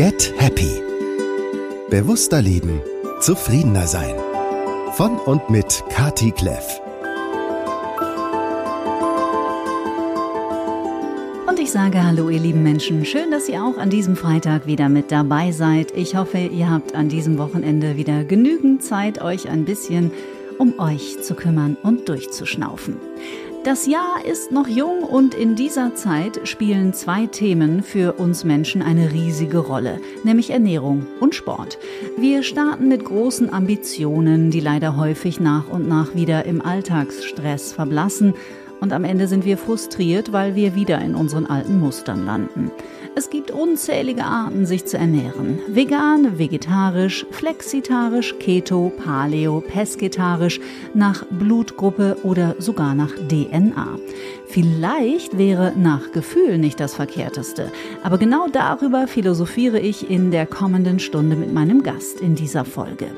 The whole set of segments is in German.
Get Happy. Bewusster leben, zufriedener sein. Von und mit Kati Kleff. Und ich sage Hallo, ihr lieben Menschen. Schön, dass ihr auch an diesem Freitag wieder mit dabei seid. Ich hoffe, ihr habt an diesem Wochenende wieder genügend Zeit, euch ein bisschen um euch zu kümmern und durchzuschnaufen. Das Jahr ist noch jung und in dieser Zeit spielen zwei Themen für uns Menschen eine riesige Rolle, nämlich Ernährung und Sport. Wir starten mit großen Ambitionen, die leider häufig nach und nach wieder im Alltagsstress verblassen und am Ende sind wir frustriert, weil wir wieder in unseren alten Mustern landen. Es gibt unzählige Arten, sich zu ernähren. Vegan, vegetarisch, flexitarisch, keto, paleo, pesketarisch, nach Blutgruppe oder sogar nach DNA. Vielleicht wäre nach Gefühl nicht das Verkehrteste, aber genau darüber philosophiere ich in der kommenden Stunde mit meinem Gast in dieser Folge.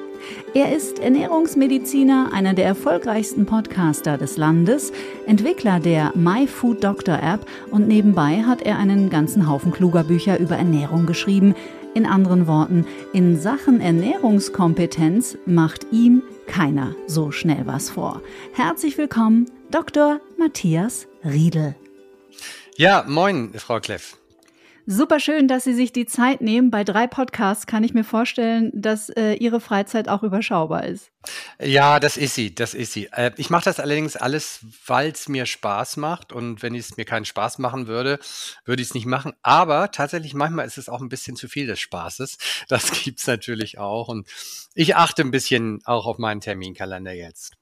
Er ist Ernährungsmediziner, einer der erfolgreichsten Podcaster des Landes, Entwickler der My Food Doctor App und nebenbei hat er einen ganzen Haufen kluger Bücher über Ernährung geschrieben. In anderen Worten, in Sachen Ernährungskompetenz macht ihm keiner so schnell was vor. Herzlich willkommen, Dr. Matthias Riedel. Ja, moin, Frau Kleff. Super schön, dass Sie sich die Zeit nehmen. Bei drei Podcasts kann ich mir vorstellen, dass äh, Ihre Freizeit auch überschaubar ist. Ja, das ist sie, das ist sie. Äh, ich mache das allerdings alles, weil es mir Spaß macht. Und wenn es mir keinen Spaß machen würde, würde ich es nicht machen. Aber tatsächlich, manchmal ist es auch ein bisschen zu viel des Spaßes. Das gibt's natürlich auch. Und ich achte ein bisschen auch auf meinen Terminkalender jetzt.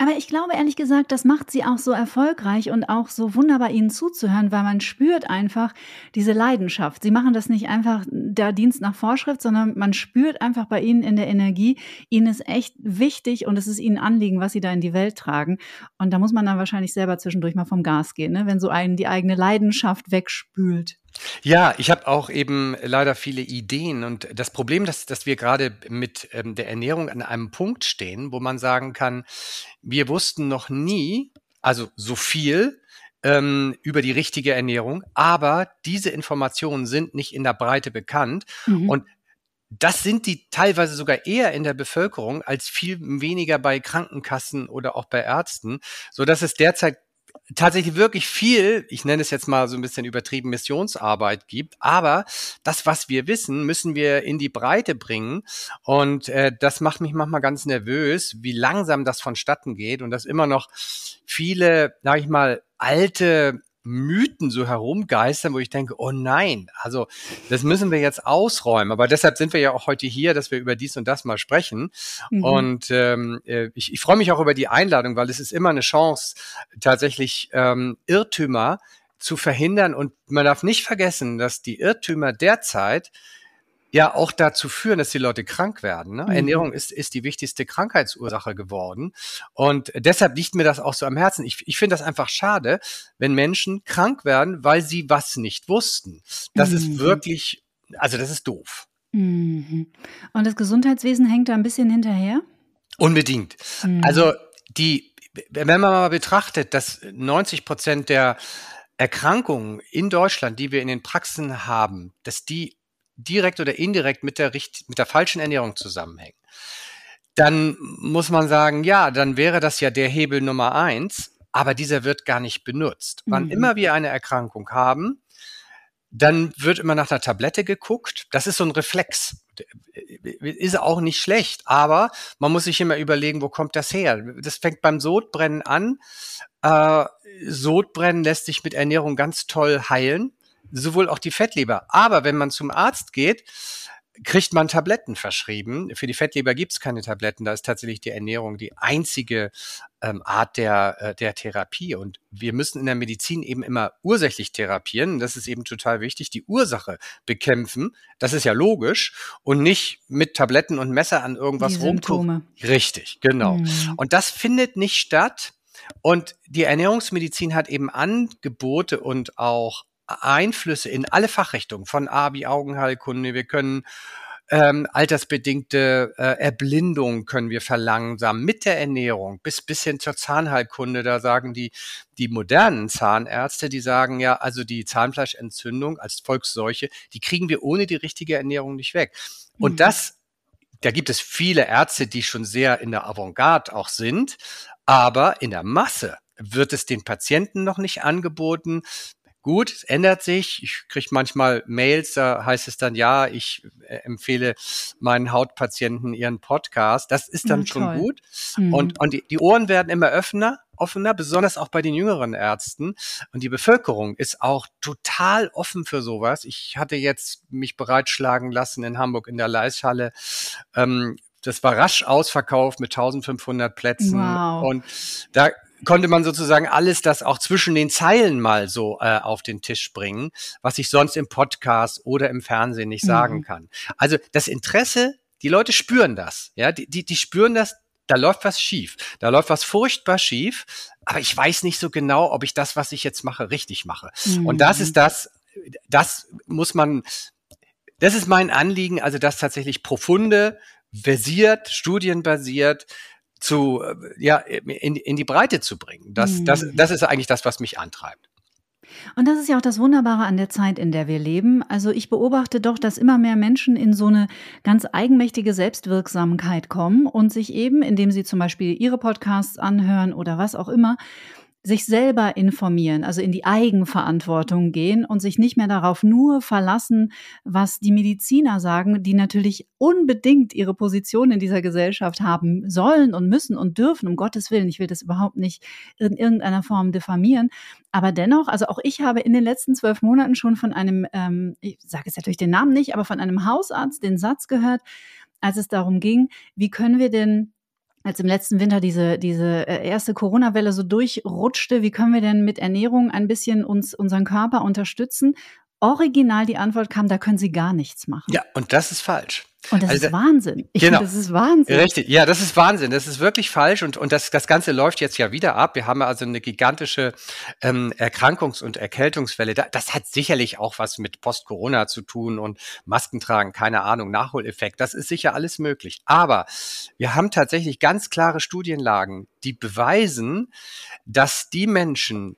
Aber ich glaube ehrlich gesagt, das macht sie auch so erfolgreich und auch so wunderbar, ihnen zuzuhören, weil man spürt einfach diese Leidenschaft. Sie machen das nicht einfach der Dienst nach Vorschrift, sondern man spürt einfach bei ihnen in der Energie, ihnen ist echt wichtig und es ist ihnen Anliegen, was sie da in die Welt tragen. Und da muss man dann wahrscheinlich selber zwischendurch mal vom Gas gehen, ne? wenn so einen die eigene Leidenschaft wegspült. Ja, ich habe auch eben leider viele Ideen und das Problem, dass, dass wir gerade mit ähm, der Ernährung an einem Punkt stehen, wo man sagen kann, wir wussten noch nie, also so viel ähm, über die richtige Ernährung, aber diese Informationen sind nicht in der Breite bekannt mhm. und das sind die teilweise sogar eher in der Bevölkerung als viel weniger bei Krankenkassen oder auch bei Ärzten, so dass es derzeit tatsächlich wirklich viel, ich nenne es jetzt mal so ein bisschen übertrieben, Missionsarbeit gibt. Aber das, was wir wissen, müssen wir in die Breite bringen. Und äh, das macht mich manchmal ganz nervös, wie langsam das vonstatten geht und dass immer noch viele, sag ich mal, alte Mythen so herumgeistern, wo ich denke, oh nein, also das müssen wir jetzt ausräumen. Aber deshalb sind wir ja auch heute hier, dass wir über dies und das mal sprechen. Mhm. Und ähm, äh, ich, ich freue mich auch über die Einladung, weil es ist immer eine Chance, tatsächlich ähm, Irrtümer zu verhindern. Und man darf nicht vergessen, dass die Irrtümer derzeit ja auch dazu führen, dass die Leute krank werden. Ne? Mhm. Ernährung ist, ist die wichtigste Krankheitsursache geworden. Und deshalb liegt mir das auch so am Herzen. Ich, ich finde das einfach schade, wenn Menschen krank werden, weil sie was nicht wussten. Das mhm. ist wirklich, also das ist doof. Mhm. Und das Gesundheitswesen hängt da ein bisschen hinterher? Unbedingt. Mhm. Also die, wenn man mal betrachtet, dass 90 Prozent der Erkrankungen in Deutschland, die wir in den Praxen haben, dass die direkt oder indirekt mit der, mit der falschen Ernährung zusammenhängen, dann muss man sagen, ja, dann wäre das ja der Hebel Nummer eins, aber dieser wird gar nicht benutzt. Mhm. Wann immer wir eine Erkrankung haben, dann wird immer nach einer Tablette geguckt. Das ist so ein Reflex. Ist auch nicht schlecht, aber man muss sich immer überlegen, wo kommt das her? Das fängt beim Sodbrennen an. Äh, Sodbrennen lässt sich mit Ernährung ganz toll heilen sowohl auch die Fettleber. Aber wenn man zum Arzt geht, kriegt man Tabletten verschrieben. Für die Fettleber gibt es keine Tabletten. Da ist tatsächlich die Ernährung die einzige ähm, Art der, äh, der Therapie. Und wir müssen in der Medizin eben immer ursächlich therapieren. Das ist eben total wichtig. Die Ursache bekämpfen. Das ist ja logisch. Und nicht mit Tabletten und Messer an irgendwas rumtun. Richtig, genau. Mhm. Und das findet nicht statt. Und die Ernährungsmedizin hat eben Angebote und auch Einflüsse in alle Fachrichtungen, von A wie Augenheilkunde. Wir können ähm, altersbedingte äh, Erblindung können wir verlangsamen mit der Ernährung bis bis hin zur Zahnheilkunde. Da sagen die die modernen Zahnärzte, die sagen ja, also die Zahnfleischentzündung als Volksseuche, die kriegen wir ohne die richtige Ernährung nicht weg. Und mhm. das da gibt es viele Ärzte, die schon sehr in der Avantgarde auch sind, aber in der Masse wird es den Patienten noch nicht angeboten. Gut, es ändert sich. Ich kriege manchmal Mails, da heißt es dann, ja, ich äh, empfehle meinen Hautpatienten ihren Podcast. Das ist dann mhm, schon gut. Mhm. Und, und die, die Ohren werden immer offener, offener, besonders auch bei den jüngeren Ärzten. Und die Bevölkerung ist auch total offen für sowas. Ich hatte jetzt mich bereitschlagen lassen in Hamburg in der Leishalle. Ähm, das war rasch ausverkauft mit 1500 Plätzen. Wow. Und da konnte man sozusagen alles das auch zwischen den Zeilen mal so äh, auf den Tisch bringen, was ich sonst im Podcast oder im Fernsehen nicht sagen mhm. kann. Also das Interesse, die Leute spüren das, ja, die, die, die spüren das, da läuft was schief, da läuft was furchtbar schief, aber ich weiß nicht so genau, ob ich das, was ich jetzt mache, richtig mache. Mhm. Und das ist das, das muss man, das ist mein Anliegen, also das tatsächlich profunde, versiert, studienbasiert, zu, äh, ja, in, in die Breite zu bringen. Das, das, mhm. das ist eigentlich das, was mich antreibt. Und das ist ja auch das Wunderbare an der Zeit, in der wir leben. Also ich beobachte doch, dass immer mehr Menschen in so eine ganz eigenmächtige Selbstwirksamkeit kommen und sich eben, indem sie zum Beispiel ihre Podcasts anhören oder was auch immer, sich selber informieren, also in die Eigenverantwortung gehen und sich nicht mehr darauf nur verlassen, was die Mediziner sagen, die natürlich unbedingt ihre Position in dieser Gesellschaft haben sollen und müssen und dürfen, um Gottes Willen. Ich will das überhaupt nicht in irgendeiner Form diffamieren. Aber dennoch, also auch ich habe in den letzten zwölf Monaten schon von einem, ähm, ich sage jetzt natürlich den Namen nicht, aber von einem Hausarzt den Satz gehört, als es darum ging, wie können wir denn als im letzten Winter diese, diese äh, erste Corona-Welle so durchrutschte, wie können wir denn mit Ernährung ein bisschen uns, unseren Körper unterstützen? Original die Antwort kam, da können Sie gar nichts machen. Ja, und das ist falsch. Und das also, ist Wahnsinn. Ich genau. Finde, das ist Wahnsinn. Richtig. Ja, das ist Wahnsinn. Das ist wirklich falsch. Und, und das, das Ganze läuft jetzt ja wieder ab. Wir haben also eine gigantische ähm, Erkrankungs- und Erkältungswelle. Das hat sicherlich auch was mit Post-Corona zu tun und Masken tragen, keine Ahnung, Nachholeffekt. Das ist sicher alles möglich. Aber wir haben tatsächlich ganz klare Studienlagen, die beweisen, dass die Menschen,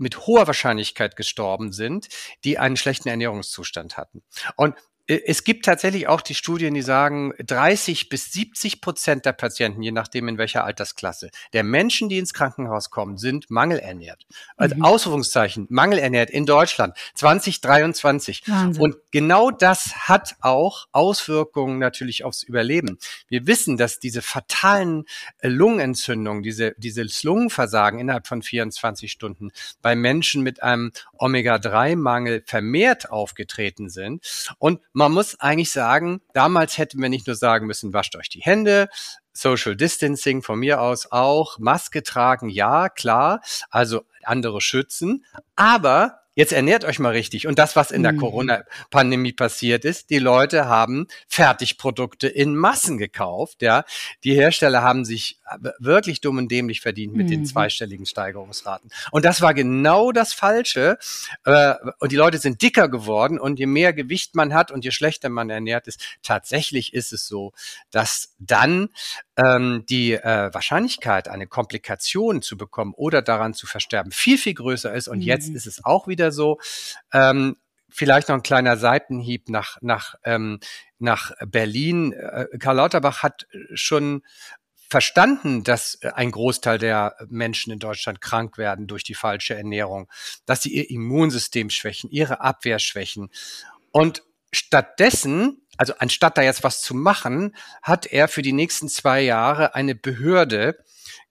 mit hoher Wahrscheinlichkeit gestorben sind, die einen schlechten Ernährungszustand hatten. Und es gibt tatsächlich auch die Studien, die sagen, 30 bis 70 Prozent der Patienten, je nachdem in welcher Altersklasse, der Menschen, die ins Krankenhaus kommen, sind mangelernährt. Also mhm. Ausrufungszeichen, mangelernährt in Deutschland 2023. Wahnsinn. Und genau das hat auch Auswirkungen natürlich aufs Überleben. Wir wissen, dass diese fatalen äh, Lungenentzündungen, diese, dieses Lungenversagen innerhalb von 24 Stunden bei Menschen mit einem Omega-3-Mangel vermehrt aufgetreten sind. Und man muss eigentlich sagen, damals hätten wir nicht nur sagen müssen, wascht euch die Hände, Social Distancing von mir aus auch, Maske tragen, ja, klar, also andere schützen, aber Jetzt ernährt euch mal richtig. Und das, was in der mhm. Corona-Pandemie passiert ist, die Leute haben Fertigprodukte in Massen gekauft. Ja, die Hersteller haben sich wirklich dumm und dämlich verdient mit mhm. den zweistelligen Steigerungsraten. Und das war genau das Falsche. Äh, und die Leute sind dicker geworden. Und je mehr Gewicht man hat und je schlechter man ernährt ist, tatsächlich ist es so, dass dann ähm, die äh, Wahrscheinlichkeit, eine Komplikation zu bekommen oder daran zu versterben, viel, viel größer ist. Und mhm. jetzt ist es auch wieder so. Ähm, vielleicht noch ein kleiner Seitenhieb nach, nach, ähm, nach Berlin. Äh, Karl Lauterbach hat schon verstanden, dass ein Großteil der Menschen in Deutschland krank werden durch die falsche Ernährung, dass sie ihr Immunsystem schwächen, ihre Abwehr schwächen. Und stattdessen also anstatt da jetzt was zu machen, hat er für die nächsten zwei Jahre eine Behörde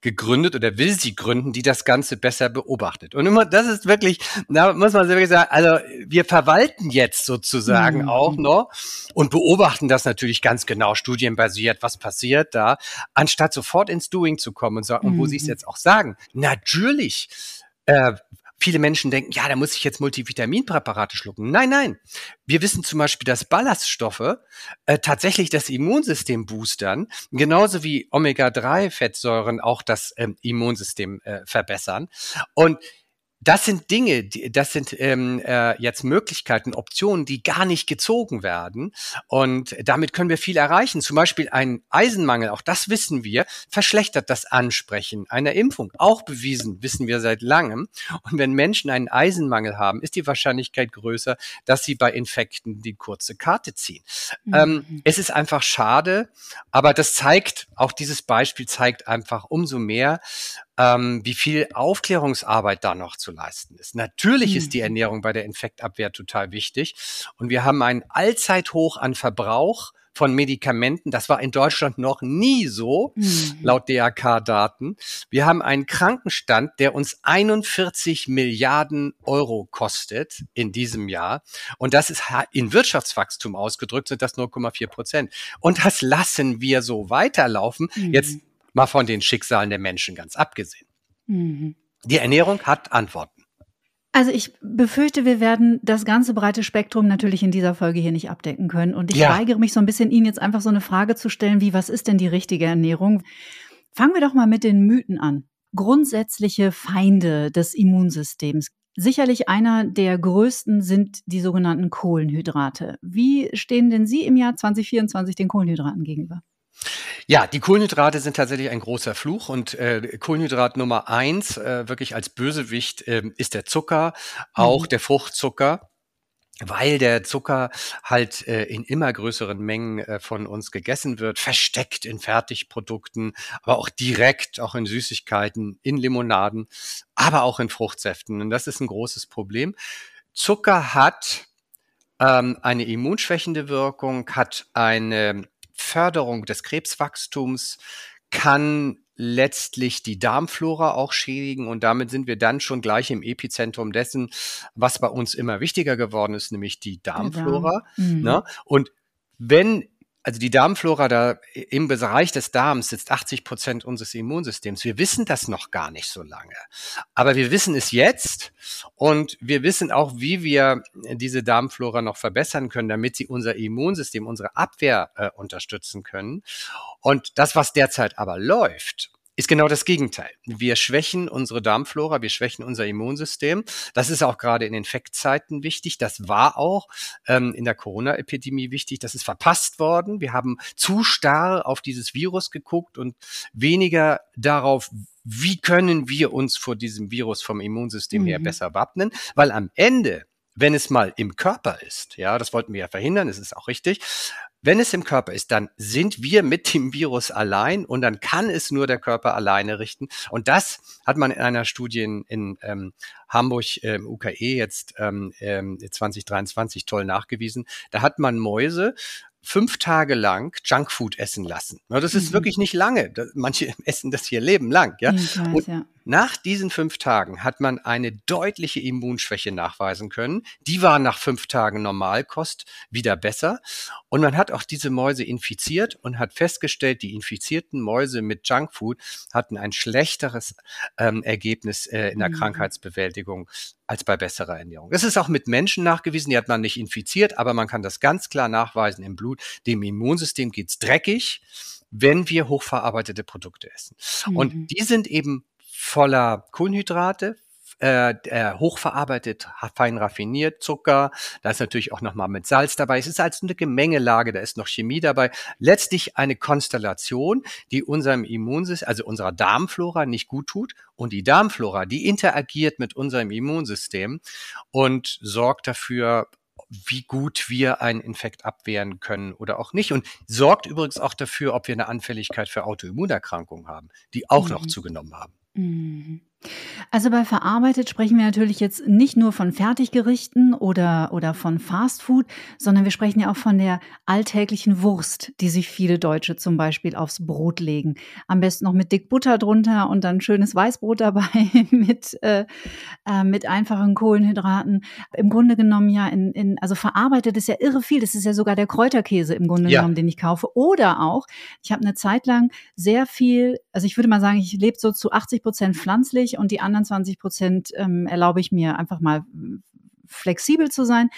gegründet oder will sie gründen, die das Ganze besser beobachtet. Und immer, das ist wirklich, da muss man wirklich sagen, also wir verwalten jetzt sozusagen mhm. auch noch und beobachten das natürlich ganz genau, studienbasiert, was passiert da, anstatt sofort ins Doing zu kommen und sagen, mhm. wo sie es jetzt auch sagen. Natürlich äh, Viele Menschen denken, ja, da muss ich jetzt Multivitaminpräparate schlucken. Nein, nein. Wir wissen zum Beispiel, dass Ballaststoffe äh, tatsächlich das Immunsystem boostern, genauso wie Omega-3-Fettsäuren auch das ähm, Immunsystem äh, verbessern. Und das sind Dinge, die, das sind ähm, äh, jetzt Möglichkeiten, Optionen, die gar nicht gezogen werden. Und damit können wir viel erreichen. Zum Beispiel ein Eisenmangel, auch das wissen wir, verschlechtert das Ansprechen einer Impfung. Auch bewiesen, wissen wir seit langem. Und wenn Menschen einen Eisenmangel haben, ist die Wahrscheinlichkeit größer, dass sie bei Infekten die kurze Karte ziehen. Mhm. Ähm, es ist einfach schade, aber das zeigt, auch dieses Beispiel zeigt einfach umso mehr, ähm, wie viel Aufklärungsarbeit da noch zu leisten ist. Natürlich mhm. ist die mhm. Ernährung bei der Infektabwehr total wichtig. Und wir haben einen Allzeithoch an Verbrauch von Medikamenten. Das war in Deutschland noch nie so, mhm. laut DRK-Daten. Wir haben einen Krankenstand, der uns 41 Milliarden Euro kostet in diesem Jahr. Und das ist in Wirtschaftswachstum ausgedrückt, sind das 0,4 Prozent. Und das lassen wir so weiterlaufen. Mhm. Jetzt mal von den Schicksalen der Menschen ganz abgesehen. Mhm. Die Ernährung hat Antworten. Also ich befürchte, wir werden das ganze breite Spektrum natürlich in dieser Folge hier nicht abdecken können. Und ich ja. weigere mich so ein bisschen, Ihnen jetzt einfach so eine Frage zu stellen, wie, was ist denn die richtige Ernährung? Fangen wir doch mal mit den Mythen an. Grundsätzliche Feinde des Immunsystems. Sicherlich einer der größten sind die sogenannten Kohlenhydrate. Wie stehen denn Sie im Jahr 2024 den Kohlenhydraten gegenüber? Ja, die Kohlenhydrate sind tatsächlich ein großer Fluch und äh, Kohlenhydrat Nummer eins, äh, wirklich als Bösewicht, äh, ist der Zucker, auch mhm. der Fruchtzucker weil der Zucker halt äh, in immer größeren Mengen äh, von uns gegessen wird, versteckt in Fertigprodukten, aber auch direkt, auch in Süßigkeiten, in Limonaden, aber auch in Fruchtsäften. Und das ist ein großes Problem. Zucker hat ähm, eine immunschwächende Wirkung, hat eine Förderung des Krebswachstums kann letztlich die Darmflora auch schädigen und damit sind wir dann schon gleich im Epizentrum dessen, was bei uns immer wichtiger geworden ist, nämlich die Darmflora. Mhm. Ne? Und wenn also die Darmflora da im Bereich des Darms sitzt 80 Prozent unseres Immunsystems. Wir wissen das noch gar nicht so lange. Aber wir wissen es jetzt und wir wissen auch, wie wir diese Darmflora noch verbessern können, damit sie unser Immunsystem, unsere Abwehr äh, unterstützen können. Und das, was derzeit aber läuft, ist genau das Gegenteil. Wir schwächen unsere Darmflora, wir schwächen unser Immunsystem. Das ist auch gerade in Infektzeiten wichtig. Das war auch ähm, in der Corona-Epidemie wichtig. Das ist verpasst worden. Wir haben zu starr auf dieses Virus geguckt und weniger darauf, wie können wir uns vor diesem Virus vom Immunsystem mhm. her besser wappnen. Weil am Ende wenn es mal im Körper ist, ja, das wollten wir ja verhindern, das ist auch richtig, wenn es im Körper ist, dann sind wir mit dem Virus allein und dann kann es nur der Körper alleine richten. Und das hat man in einer Studie in, in ähm, Hamburg ähm, UKE jetzt ähm, 2023 ähm, toll nachgewiesen. Da hat man Mäuse fünf Tage lang Junkfood essen lassen. Das ist mhm. wirklich nicht lange. Manche essen das hier Leben lang. Ja? Weiß, und ja. Nach diesen fünf Tagen hat man eine deutliche Immunschwäche nachweisen können. Die war nach fünf Tagen Normalkost wieder besser. Und man hat auch diese Mäuse infiziert und hat festgestellt, die infizierten Mäuse mit Junkfood hatten ein schlechteres ähm, Ergebnis äh, in der mhm. Krankheitsbewältigung als bei besserer Ernährung. Das ist auch mit Menschen nachgewiesen, die hat man nicht infiziert, aber man kann das ganz klar nachweisen im Blut. Dem Immunsystem geht's dreckig, wenn wir hochverarbeitete Produkte essen. Mhm. Und die sind eben voller Kohlenhydrate, äh, äh, hochverarbeitet, fein raffiniert, Zucker, da ist natürlich auch nochmal mit Salz dabei. Es ist als eine Gemengelage, da ist noch Chemie dabei. Letztlich eine Konstellation, die unserem Immunsystem, also unserer Darmflora nicht gut tut. Und die Darmflora, die interagiert mit unserem Immunsystem und sorgt dafür, wie gut wir einen Infekt abwehren können oder auch nicht. Und sorgt übrigens auch dafür, ob wir eine Anfälligkeit für Autoimmunerkrankungen haben, die auch mhm. noch zugenommen haben. Mhm. Also bei verarbeitet sprechen wir natürlich jetzt nicht nur von Fertiggerichten oder, oder von Fastfood, sondern wir sprechen ja auch von der alltäglichen Wurst, die sich viele Deutsche zum Beispiel aufs Brot legen. Am besten noch mit dick Butter drunter und dann schönes Weißbrot dabei mit, äh, äh, mit einfachen Kohlenhydraten. Im Grunde genommen ja in, in, also verarbeitet ist ja irre viel. Das ist ja sogar der Kräuterkäse im Grunde ja. genommen, den ich kaufe. Oder auch, ich habe eine Zeit lang sehr viel, also ich würde mal sagen, ich lebe so zu 80 Prozent pflanzlich und die anderen 20 Prozent ähm, erlaube ich mir einfach mal flexibel zu sein.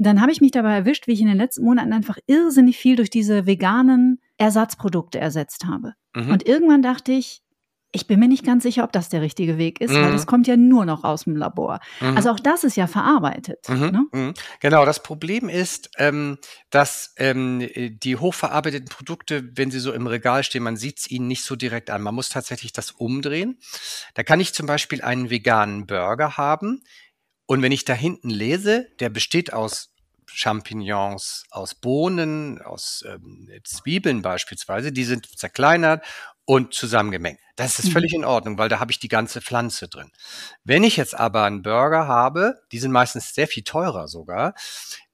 dann habe ich mich dabei erwischt, wie ich in den letzten Monaten einfach irrsinnig viel durch diese veganen Ersatzprodukte ersetzt habe. Mhm. Und irgendwann dachte ich, Ich bin mir nicht ganz sicher, ob das der richtige Weg ist, mhm. weil das kommt ja nur noch aus dem Labor. Mhm. Also auch das ist ja verarbeitet. Mhm. Ne? Mhm. Genau, das Problem ist, ähm, dass ähm, die hochverarbeiteten Produkte, wenn sie so im Regal stehen, man sieht es ihnen nicht so direkt an. Man muss tatsächlich das umdrehen. Da kann ich zum Beispiel einen veganen Burger haben. Und wenn ich da hinten lese, der besteht aus Champignons, aus Bohnen, aus ähm, Zwiebeln beispielsweise, die sind zerkleinert und zusammengemengt. Das ist mhm. völlig in Ordnung, weil da habe ich die ganze Pflanze drin. Wenn ich jetzt aber einen Burger habe, die sind meistens sehr viel teurer sogar,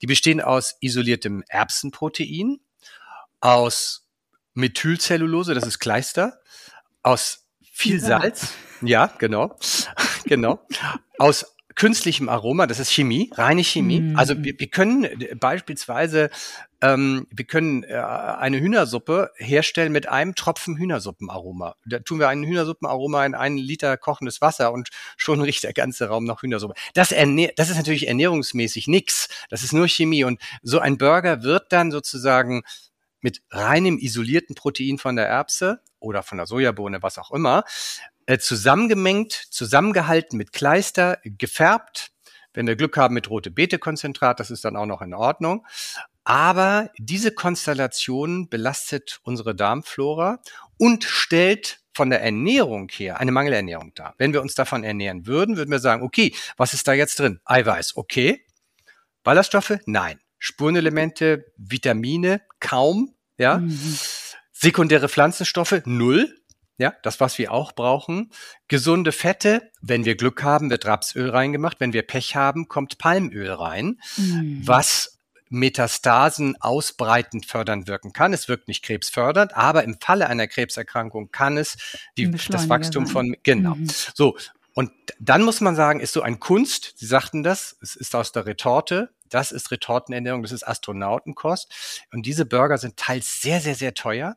die bestehen aus isoliertem Erbsenprotein, aus Methylcellulose, das ist Kleister, aus viel Salz, ja, genau, genau, aus künstlichem Aroma, das ist Chemie, reine Chemie. Mm. Also wir, wir können äh, beispielsweise, ähm, wir können äh, eine Hühnersuppe herstellen mit einem Tropfen Hühnersuppenaroma. Da tun wir einen Hühnersuppenaroma in einen Liter kochendes Wasser und schon riecht der ganze Raum nach Hühnersuppe. Das, ernähr das ist natürlich ernährungsmäßig nix. Das ist nur Chemie. Und so ein Burger wird dann sozusagen mit reinem isolierten Protein von der Erbse oder von der Sojabohne, was auch immer, äh, zusammengemengt, zusammengehalten mit Kleister, gefärbt. Wenn wir Glück haben mit rote Beete-Konzentrat, das ist dann auch noch in Ordnung. Aber diese Konstellation belastet unsere Darmflora und stellt von der Ernährung her eine Mangelernährung dar. Wenn wir uns davon ernähren würden, würden wir sagen, okay, was ist da jetzt drin? Eiweiß, okay. Ballaststoffe? Nein. Spurenelemente, Vitamine? Kaum, ja. Mhm. Sekundäre Pflanzenstoffe? Null. Ja, das, was wir auch brauchen. Gesunde Fette, wenn wir Glück haben, wird Rapsöl reingemacht. Wenn wir Pech haben, kommt Palmöl rein, mhm. was Metastasen ausbreitend fördern wirken kann. Es wirkt nicht krebsfördernd, aber im Falle einer Krebserkrankung kann es die, das Wachstum von, genau. Mhm. So. Und dann muss man sagen, ist so ein Kunst. Sie sagten das. Es ist aus der Retorte. Das ist Retortenernährung, das ist Astronautenkost. Und diese Burger sind teils sehr, sehr, sehr teuer.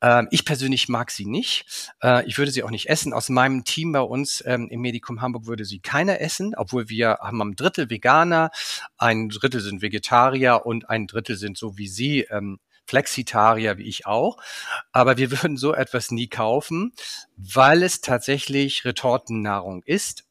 Ähm, ich persönlich mag sie nicht. Äh, ich würde sie auch nicht essen. Aus meinem Team bei uns ähm, im Medikum Hamburg würde sie keiner essen, obwohl wir haben ein Drittel Veganer, ein Drittel sind Vegetarier und ein Drittel sind so wie Sie ähm, Flexitarier wie ich auch. Aber wir würden so etwas nie kaufen, weil es tatsächlich Retortennahrung ist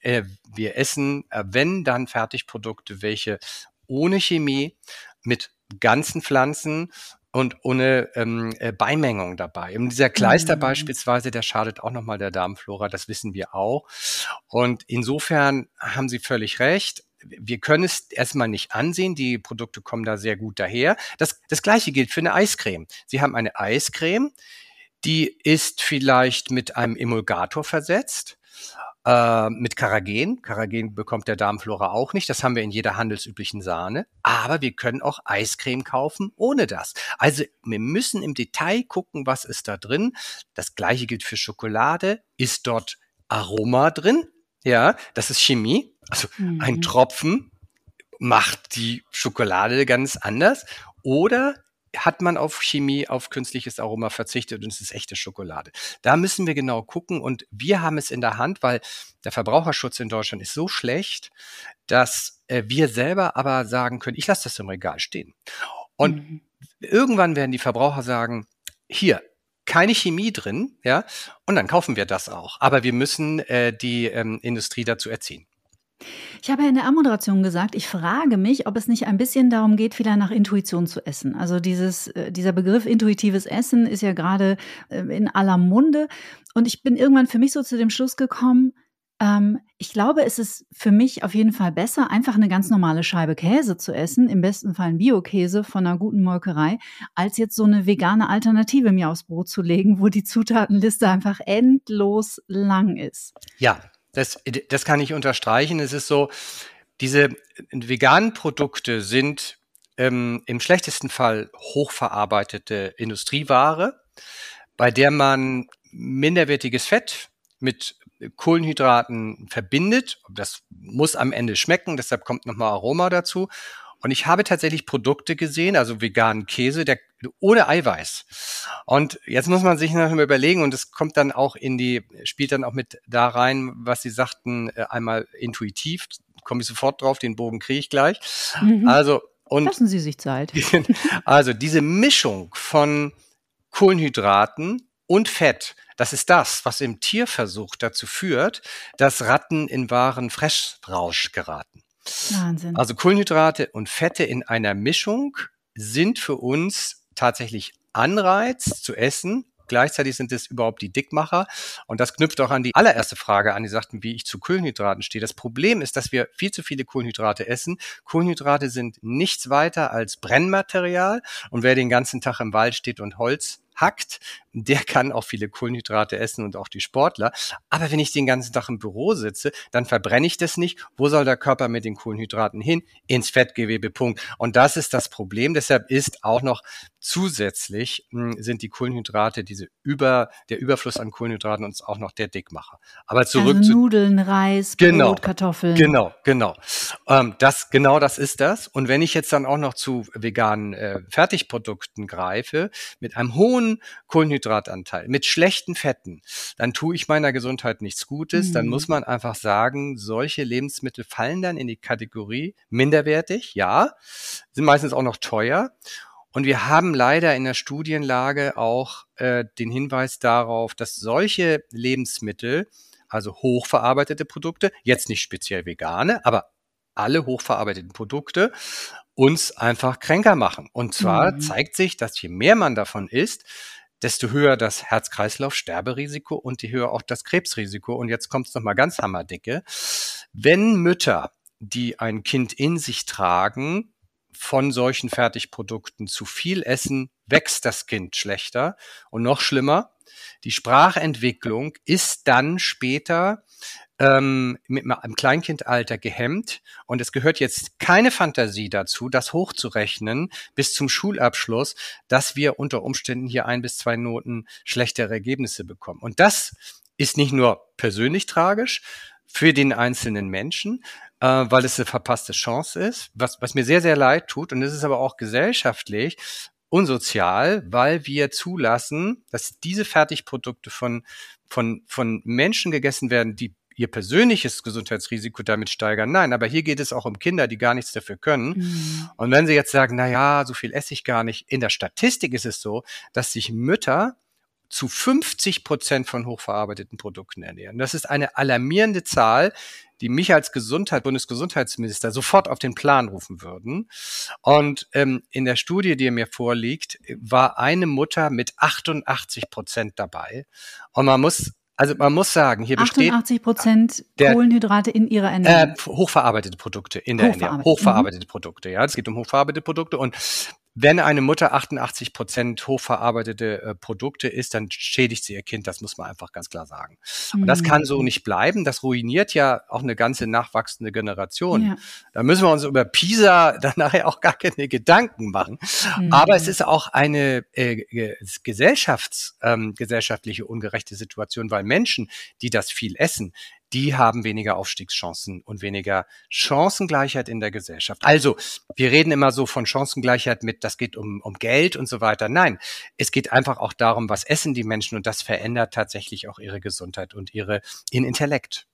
äh, wir essen, äh, wenn dann Fertigprodukte, welche ohne Chemie, mit ganzen Pflanzen und ohne ähm, äh, Beimengung dabei. Und dieser Kleister mhm. beispielsweise, der schadet auch nochmal der Darmflora, das wissen wir auch. Und insofern haben Sie völlig recht. Wir können es erstmal nicht ansehen. Die Produkte kommen da sehr gut daher. Das, das gleiche gilt für eine Eiscreme. Sie haben eine Eiscreme, die ist vielleicht mit einem Emulgator versetzt äh, mit Karagen. Karagen bekommt der Darmflora auch nicht. Das haben wir in jeder handelsüblichen Sahne. Aber wir können auch Eiscreme kaufen ohne das. Also wir müssen im Detail gucken, was ist da drin. Das gleiche gilt für Schokolade. Ist dort Aroma drin? Ja, das ist Chemie. Also mhm. ein Tropfen macht die Schokolade ganz anders. Oder hat man auf Chemie, auf künstliches Aroma verzichtet und es ist echte Schokolade. Da müssen wir genau gucken und wir haben es in der Hand, weil der Verbraucherschutz in Deutschland ist so schlecht, dass äh, wir selber aber sagen können, ich lasse das im Regal stehen. Und mhm. irgendwann werden die Verbraucher sagen, hier, keine Chemie drin, ja, und dann kaufen wir das auch. Aber wir müssen äh, die ähm, Industrie dazu erziehen. Ich habe ja in der Ammoderation gesagt, ich frage mich, ob es nicht ein bisschen darum geht, vielleicht nach Intuition zu essen. Also dieses, äh, dieser Begriff intuitives Essen ist ja gerade äh, in aller Munde. Und ich bin irgendwann für mich so zu dem Schluss gekommen, ähm, ich glaube, es ist für mich auf jeden Fall besser, einfach eine ganz normale Scheibe Käse zu essen, im besten Fall ein Biokäse von einer guten Molkerei, als jetzt so eine vegane Alternative mir aufs Brot zu legen, wo die Zutatenliste einfach endlos lang ist. Ja, das, das kann ich unterstreichen. Es ist so, diese veganen Produkte sind ähm, im schlechtesten Fall hochverarbeitete Industrieware, bei der man minderwertiges Fett mit Kohlenhydraten verbindet. Das muss am Ende schmecken, deshalb kommt nochmal Aroma dazu. Und ich habe tatsächlich Produkte gesehen, also veganen Käse, der ohne Eiweiß. Und jetzt muss man sich noch mal überlegen, und es kommt dann auch in die, spielt dann auch mit da rein, was Sie sagten, äh, einmal intuitiv, komme ich sofort drauf, den Bogen kriege ich gleich. Mhm. Also, und. Lassen Sie sich Zeit. also, diese Mischung von Kohlenhydraten, und Fett. Das ist das, was im Tierversuch dazu führt, dass Ratten in wahren Fressrausch geraten. Wahnsinn. Also Kohlenhydrate und Fette in einer Mischung sind für uns tatsächlich Anreiz zu essen, Gleichzeitig sind es überhaupt die Dickmacher. Und das knüpft auch an die allererste Frage an, die sagten, wie ich zu Kohlenhydraten stehe. Das Problem ist, dass wir viel zu viele Kohlenhydrate essen. Kohlenhydrate sind nichts weiter als Brennmaterial. Und wer den ganzen Tag im Wald steht und Holz hackt, der kann auch viele Kohlenhydrate essen und auch die Sportler. Aber wenn ich den ganzen Tag im Büro sitze, dann verbrenne ich das nicht. Wo soll der Körper mit den Kohlenhydraten hin? Ins Fettgewebe, Punkt. Und das ist das Problem. Deshalb ist auch noch zusätzlich mh, hm, sind die Kohlenhydrate, diese über, der Überfluss an Kohlenhydraten uns auch noch der Dickmacher. Aber zurück also Nudeln, Reis, genau, Brot, Kartoffeln. Genau, genau. Ähm, das, genau das ist das. Und wenn ich jetzt dann auch noch zu veganen äh, Fertigprodukten greife, mit einem hohen Kohlenhydrat Kohlenhydratanteil, mit schlechten Fetten, dann tue ich meiner Gesundheit nichts Gutes. Mhm. Dann muss man einfach sagen, solche Lebensmittel fallen dann in die Kategorie minderwertig, ja, sind meistens auch noch teuer. Und wir haben leider in der Studienlage auch äh, den Hinweis darauf, dass solche Lebensmittel, also hochverarbeitete Produkte, jetzt nicht speziell vegane, aber alle hochverarbeiteten Produkte uns einfach kränker machen. Und zwar mhm. zeigt sich, dass je mehr man davon isst, desto höher das Herz-Kreislauf-Sterberisiko und je höher auch das Krebsrisiko. Und jetzt kommt es nochmal ganz hammerdicke. Wenn Mütter, die ein Kind in sich tragen, von solchen Fertigprodukten zu viel essen, wächst das Kind schlechter. Und noch schlimmer, die Sprachentwicklung ist dann später ähm, mit einem Kleinkindalter gehemmt und es gehört jetzt keine Fantasie dazu, das hochzurechnen bis zum Schulabschluss, dass wir unter Umständen hier ein bis zwei Noten schlechtere Ergebnisse bekommen. Und das ist nicht nur persönlich tragisch für den einzelnen Menschen, äh, weil es eine verpasste Chance ist, was, was mir sehr, sehr leid tut. Und es ist aber auch gesellschaftlich unsozial, weil wir zulassen, dass diese Fertigprodukte von, von, von Menschen gegessen werden, die ihr persönliches Gesundheitsrisiko damit steigern. Nein, aber hier geht es auch um Kinder, die gar nichts dafür können. Mhm. Und wenn sie jetzt sagen, na ja, so viel esse ich gar nicht, in der Statistik ist es so, dass sich Mütter zu 50 Prozent von hochverarbeiteten Produkten ernähren. Das ist eine alarmierende Zahl, die mich als Gesundheit, Bundesgesundheitsminister sofort auf den Plan rufen würden. Und ähm, in der Studie, die mir vorliegt, war eine Mutter mit 88 Prozent dabei. Und man muss also man muss sagen, hier 88 Prozent Kohlenhydrate in ihrer Ernährung. Äh, hochverarbeitete Produkte in der Ernährung. Hochverarbeitete mhm. Produkte, ja. Es geht um hochverarbeitete Produkte und wenn eine Mutter 88 Prozent hochverarbeitete äh, Produkte isst, dann schädigt sie ihr Kind. Das muss man einfach ganz klar sagen. Mhm. Und das kann so mhm. nicht bleiben. Das ruiniert ja auch eine ganze nachwachsende Generation. Ja. Da müssen wir uns über PISA dann nachher auch gar keine Gedanken machen. Mhm. Aber es ist auch eine äh, gesellschafts, ähm, gesellschaftliche ungerechte Situation, weil Menschen, die das viel essen, die haben weniger Aufstiegschancen und weniger Chancengleichheit in der Gesellschaft. Also, wir reden immer so von Chancengleichheit mit, das geht um, um Geld und so weiter. Nein, es geht einfach auch darum, was essen die Menschen und das verändert tatsächlich auch ihre Gesundheit und ihre, ihren Intellekt.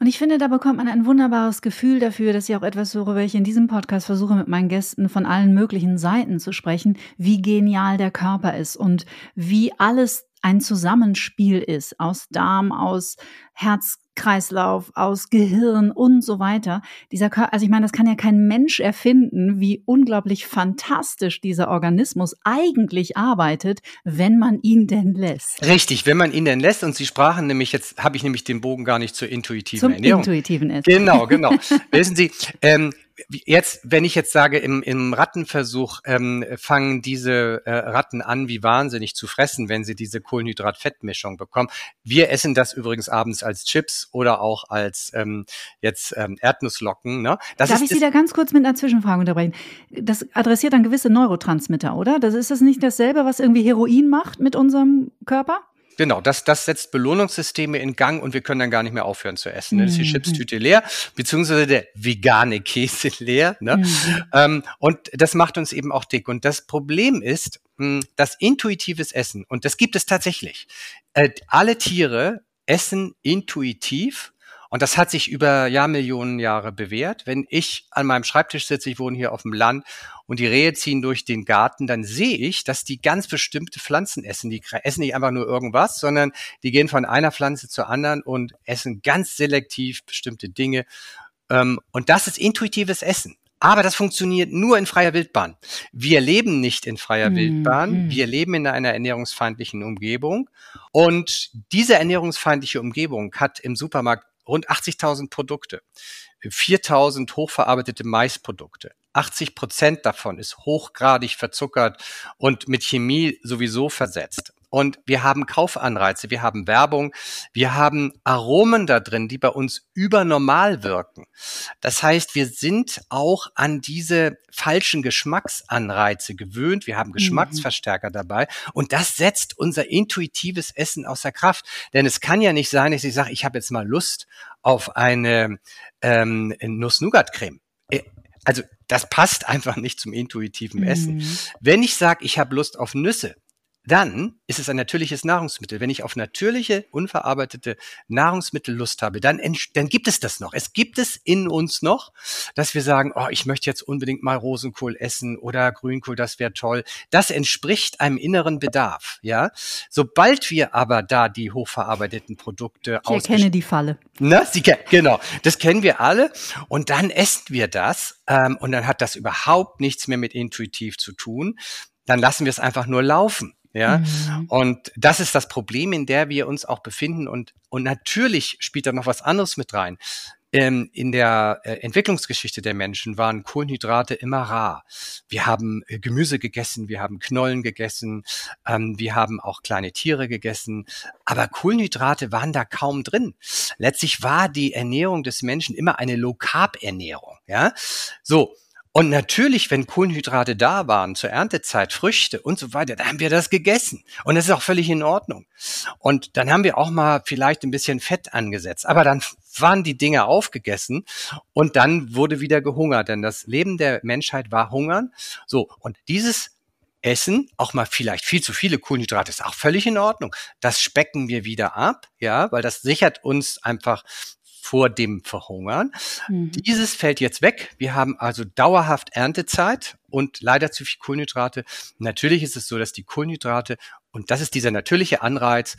Und ich finde, da bekommt man ein wunderbares Gefühl dafür, dass ich auch etwas, worüber ich in diesem Podcast versuche, mit meinen Gästen von allen möglichen Seiten zu sprechen, wie genial der Körper ist und wie alles ein Zusammenspiel ist aus Darm, aus Herz, Kreislauf, aus Gehirn und so weiter. Dieser Körper, also ich meine, das kann ja kein Mensch erfinden, wie unglaublich fantastisch dieser Organismus eigentlich arbeitet, wenn man ihn denn lässt. Richtig, wenn man ihn denn lässt. Und Sie sprachen nämlich, jetzt habe ich nämlich den Bogen gar nicht zur intuitiven Zum Ernährung. intuitiven Essen. Genau, genau. Wissen Sie, ähm, jetzt, wenn ich jetzt sage, im, im Rattenversuch ähm, fangen diese äh, Ratten an, wie wahnsinnig zu fressen, wenn sie diese Kohlenhydrat-Fettmischung bekommen. Wir essen das übrigens abends als Chips oder auch als ähm, jetzt ähm, Erdnusslocken. Ne? Das Darf ist, ich Sie da ganz kurz mit einer Zwischenfrage unterbrechen? Das adressiert dann gewisse Neurotransmitter, oder? Das ist das nicht dasselbe, was irgendwie Heroin macht mit unserem Körper? Genau, das, das setzt Belohnungssysteme in Gang und wir können dann gar nicht mehr aufhören zu essen. Dann ist die mhm. Chipstüte leer, beziehungsweise der vegane Käse leer. Ne? Mhm. Ähm, und das macht uns eben auch dick. Und das Problem ist, mh, hm, das intuitives Essen, und das gibt es tatsächlich. Äh, alle Tiere essen intuitiv Und das hat sich über Jahrmillionen Jahre bewährt. Wenn ich an meinem Schreibtisch sitze, ich wohne hier auf dem Land und die Rehe ziehen durch den Garten, dann sehe ich, dass die ganz bestimmte Pflanzen essen. Die essen nicht einfach nur irgendwas, sondern die gehen von einer Pflanze zur anderen und essen ganz selektiv bestimmte Dinge. Ähm, und das ist intuitives Essen. Aber das funktioniert nur in freier Wildbahn. Wir leben nicht in freier mhm. Wildbahn. Mhm. Wir leben in einer ernährungsfeindlichen Umgebung. Und diese ernährungsfeindliche Umgebung hat im Supermarkt rund 80.000 Produkte, 4.000 hochverarbeitete Maisprodukte. 80 Prozent davon ist hochgradig verzuckert und mit Chemie sowieso versetzt. Und wir haben Kaufanreize, wir haben Werbung, wir haben Aromen da drin, die bei uns übernormal wirken. Das heißt, wir sind auch an diese falschen Geschmacksanreize gewöhnt. Wir haben. Geschmacksverstärker mhm. dabei. Und das setzt unser intuitives Essen außer Kraft. Denn es kann ja nicht sein, dass ich sage, ich habe jetzt mal Lust auf eine ähm, Nuss-Nougat-Creme. Äh, also das passt einfach nicht zum intuitiven Essen. Mhm. Wenn ich sage, ich habe Lust auf Nüsse, dann ist es ein natürliches Nahrungsmittel. Wenn ich auf natürliche, unverarbeitete Nahrungsmittel Lust habe, dann, dann gibt es das noch. Es gibt es in uns noch, dass wir sagen, oh, ich möchte jetzt unbedingt mal Rosenkohl essen oder Grünkohl, das wäre toll. Das entspricht einem inneren Bedarf, ja. Sobald wir aber da die hochverarbeiteten Produkte Ich erkenne die Falle. Na, sie, genau. Das kennen wir alle. Und dann essen wir das. Ähm, und dann hat das überhaupt nichts mehr mit intuitiv zu tun. Dann lassen wir es einfach nur laufen. Ja, mhm. und das ist das Problem, in der wir uns auch befinden. Und, und natürlich spielt da noch was anderes mit rein. Ähm, in der äh, Entwicklungsgeschichte der Menschen waren Kohlenhydrate immer rar. Wir haben äh, Gemüse gegessen, wir haben Knollen gegessen, ähm, wir haben auch kleine Tiere gegessen, aber Kohlenhydrate waren da kaum drin. Letztlich war die Ernährung des Menschen immer eine Low-Carb-Ernährung. Ja, so. Und natürlich, wenn Kohlenhydrate da waren, zur Erntezeit, Früchte und so weiter, dann haben wir das gegessen. Und das ist auch völlig in Ordnung. Und dann haben wir auch mal vielleicht ein bisschen Fett angesetzt. Aber dann waren die Dinge aufgegessen und dann wurde wieder gehungert. Denn das Leben der Menschheit war Hungern. So. Und dieses Essen, auch mal vielleicht viel zu viele Kohlenhydrate, ist auch völlig in Ordnung. Das specken wir wieder ab, ja, weil das sichert uns einfach vor dem Verhungern. Mhm. Dieses fällt jetzt weg. Wir haben also dauerhaft Erntezeit und leider zu viel Kohlenhydrate. Natürlich ist es so, dass die Kohlenhydrate, und das ist dieser natürliche Anreiz,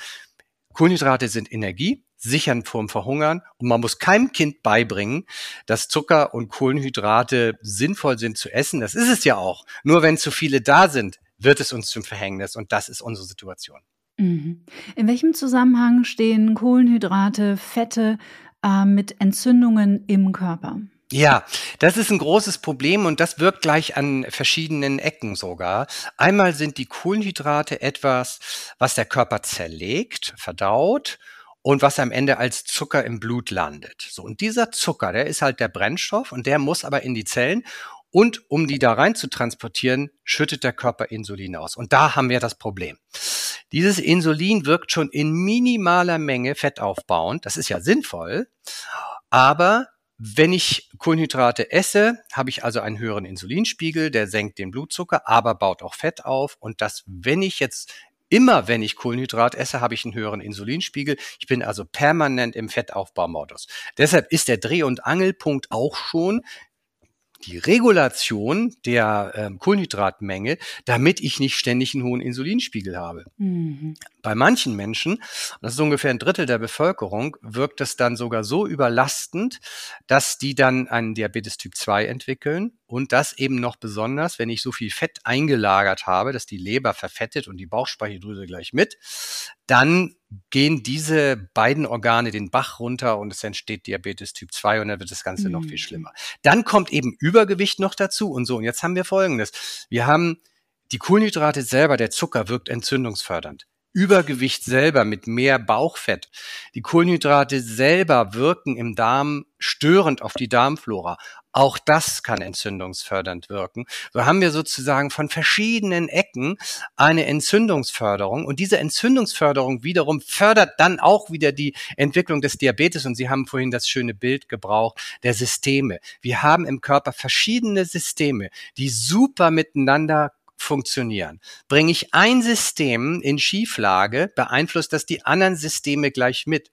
Kohlenhydrate sind Energie, sichern vorm Verhungern und man muss keinem Kind beibringen, dass Zucker und Kohlenhydrate sinnvoll sind zu essen. Das ist es ja auch. Nur wenn zu viele da sind, wird es uns zum Verhängnis und das ist unsere Situation. Mhm. In welchem Zusammenhang stehen Kohlenhydrate, Fette äh, mit Entzündungen im Körper. Ja, das ist ein großes Problem und das wirkt gleich an verschiedenen Ecken sogar. Einmal sind die Kohlenhydrate etwas, was der Körper zerlegt, verdaut und was am Ende als Zucker im Blut landet. So, und dieser Zucker, der ist halt der Brennstoff und der muss aber in die Zellen und um die da rein zu transportieren, schüttet der Körper Insulin aus. Und da haben wir das Problem. Dieses Insulin wirkt schon in minimaler Menge fettaufbauend. Das ist ja sinnvoll. Aber wenn ich Kohlenhydrate esse, habe ich also einen höheren Insulinspiegel, der senkt den Blutzucker, aber baut auch Fett auf. Und das, wenn ich jetzt immer, wenn ich Kohlenhydrat esse, habe ich einen höheren Insulinspiegel. Ich bin also permanent im Fettaufbaumodus. Deshalb ist der Dreh- und Angelpunkt auch schon, die Regulation der ähm, Kohlenhydratmenge, damit ich nicht ständig einen hohen Insulinspiegel habe. Mhm. Bei manchen Menschen, das ist ungefähr ein Drittel der Bevölkerung, wirkt es dann sogar so überlastend, dass die dann einen Diabetes Typ 2 entwickeln und das eben noch besonders, wenn ich so viel Fett eingelagert habe, dass die Leber verfettet und die Bauchspeicheldrüse gleich mit, dann gehen diese beiden Organe den Bach runter und es entsteht Diabetes Typ 2 und dann wird das Ganze mhm. noch viel mhm. schlimmer. Dann kommt eben Übergewicht noch dazu und so. Und jetzt haben wir Folgendes. Wir haben die Kohlenhydrate selber, der Zucker wirkt entzündungsfördernd. Übergewicht selber mit mehr Bauchfett. Die Kohlenhydrate selber wirken im Darm störend auf die Darmflora. Auch das kann entzündungsfördernd wirken. So haben wir sozusagen von verschiedenen Ecken eine Entzündungsförderung und diese Entzündungsförderung wiederum fördert dann auch wieder die Entwicklung des Diabetes und Sie haben vorhin das schöne Bild gebraucht der Systeme. Wir haben im Körper verschiedene Systeme, die super miteinander funktionieren. Bringe ich ein System in Schieflage, beeinflusst das die anderen Systeme gleich mit.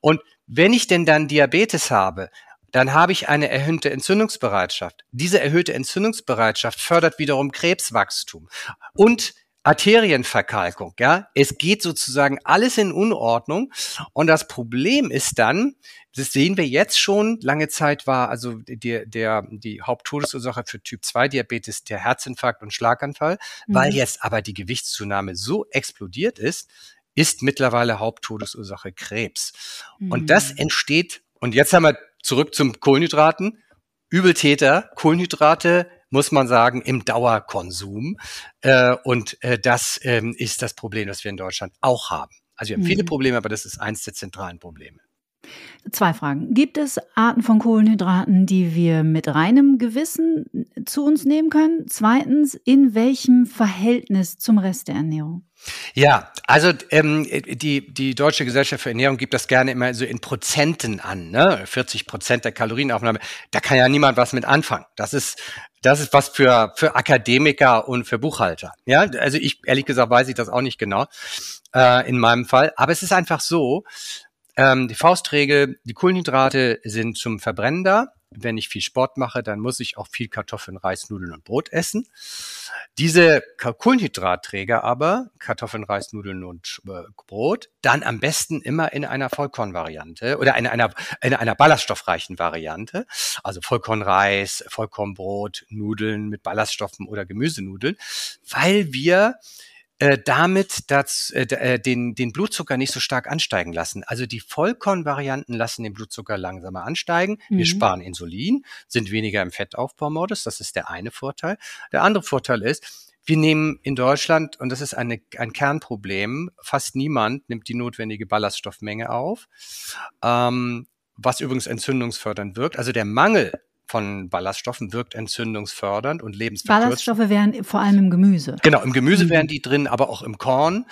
Und wenn ich denn dann Diabetes habe, dann habe ich eine erhöhte Entzündungsbereitschaft. Diese erhöhte Entzündungsbereitschaft fördert wiederum Krebswachstum und Arterienverkalkung, ja. Es geht sozusagen alles in Unordnung. Und das Problem ist dann, das sehen wir jetzt schon, lange Zeit war also der, der, die Haupttodesursache für Typ 2 Diabetes der Herzinfarkt und Schlaganfall. Mhm. Weil jetzt aber die Gewichtszunahme so explodiert ist, ist mittlerweile Haupttodesursache Krebs. Mhm. Und das mhm. entsteht, und jetzt haben wir zurück zum Kohlenhydraten, Übeltäter, Kohlenhydrate muss man sagen, im Dauerkonsum. Äh, und äh, das ähm, ist das Problem, das wir in Deutschland auch haben. Also wir haben mhm. viele Probleme, aber das ist eins der zentralen Probleme. Zwei Fragen. Gibt es Arten von Kohlenhydraten, die wir mit reinem Gewissen zu uns nehmen können? Zweitens, in welchem Verhältnis zum Rest der Ernährung? Ja, also ähm, die, die Deutsche Gesellschaft für Ernährung gibt das gerne immer so in Prozenten an, ne? 40 Prozent der Kalorienaufnahme. Da kann ja niemand was mit anfangen. Das ist, das ist was für, für Akademiker und für Buchhalter. Ja, also ich, ehrlich gesagt, weiß ich das auch nicht genau äh, in meinem Fall. Aber es ist einfach so, ähm, die Faustregel, die Kohlenhydrate sind zum Verbrennen da. Wenn ich viel Sport mache, dann muss ich auch viel Kartoffeln, Reis, Nudeln und Brot essen. Diese Kohlenhydratträger aber, Kartoffeln, Reis, Nudeln und äh, Brot, dann am besten immer in einer Vollkornvariante oder in einer, in einer ballaststoffreichen Variante. Also Vollkornreis, Vollkornbrot, Nudeln mit Ballaststoffen oder Gemüsenudeln, weil wir äh, damit das, äh, äh, den, den Blutzucker nicht so stark ansteigen lassen. Also die Vollkornvarianten lassen den Blutzucker langsamer ansteigen. Mhm. Wir sparen Insulin, sind weniger im Fettaufbaumodus. Das ist der eine Vorteil. Der andere Vorteil ist, wir nehmen in Deutschland, und das ist eine, ein Kernproblem, fast niemand nimmt die notwendige Ballaststoffmenge auf, ähm, was übrigens entzündungsfördernd wirkt. Also der Mangel von Ballaststoffen wirkt entzündungsfördernd und lebensverkürzend. Ballaststoffe wären vor allem im Gemüse. Genau, im Gemüse mhm. wären die drin, aber auch im Korn,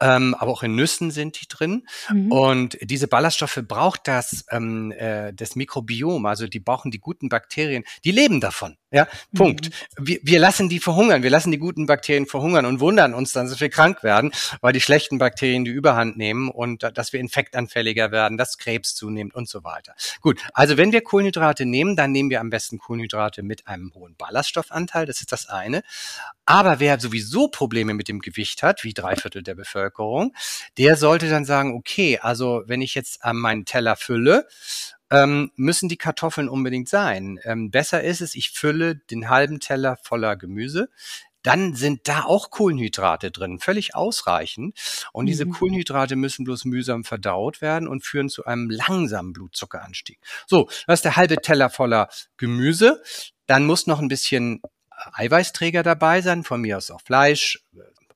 ähm, aber auch in Nüssen sind die drin. Mhm. Und diese Ballaststoffe braucht das, ähm, äh, das Mikrobiom, also die brauchen die guten Bakterien, die leben davon. Ja, Punkt. Mhm. Wir, wir lassen die verhungern, wir lassen die guten Bakterien verhungern und wundern uns dann, dass wir krank werden, weil die schlechten Bakterien die Überhand nehmen und dass wir infektanfälliger werden, dass Krebs zunimmt und so weiter. Gut, also wenn wir Kohlenhydrate nehmen, dann nehmen wir am besten Kohlenhydrate mit einem hohen Ballaststoffanteil, das ist das eine. Aber wer sowieso Probleme mit dem Gewicht hat, wie drei Viertel der Bevölkerung, der sollte dann sagen, okay, also wenn ich jetzt an meinen Teller fülle, ähm, müssen die Kartoffeln unbedingt sein. Ähm, besser ist es, ich fülle den halben Teller voller Gemüse. Dann sind da auch Kohlenhydrate drin, völlig ausreichend. Und diese mhm. Kohlenhydrate müssen bloß mühsam verdaut werden und führen zu einem langsamen Blutzuckeranstieg. So, das ist der halbe Teller voller Gemüse. Dann muss noch ein bisschen Eiweißträger dabei sein, von mir aus auch Fleisch,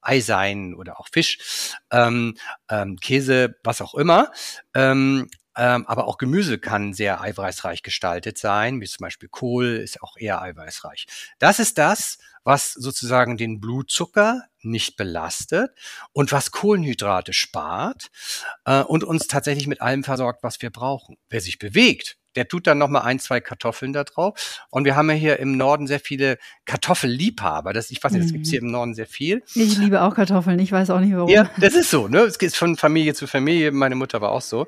Ei sein oder auch Fisch, ähm, ähm, Käse, was auch immer. Ähm, ähm, aber auch Gemüse kann sehr eiweißreich gestaltet sein, wie zum Beispiel Kohl ist auch eher eiweißreich. Das ist das, was sozusagen den Blutzucker nicht belastet und was Kohlenhydrate spart äh, und uns tatsächlich mit allem versorgt, was wir brauchen. Wer sich bewegt, der tut dann noch mal ein, zwei Kartoffeln da drauf. Und wir haben ja hier im Norden sehr viele Kartoffelliebhaber. Das, ich weiß nicht, das gibt's hier mhm. im Norden sehr viel. Ich liebe auch Kartoffeln. Ich weiß auch nicht warum. Ja, das ist so. Ne, es geht von Familie zu Familie. Meine Mutter war auch so.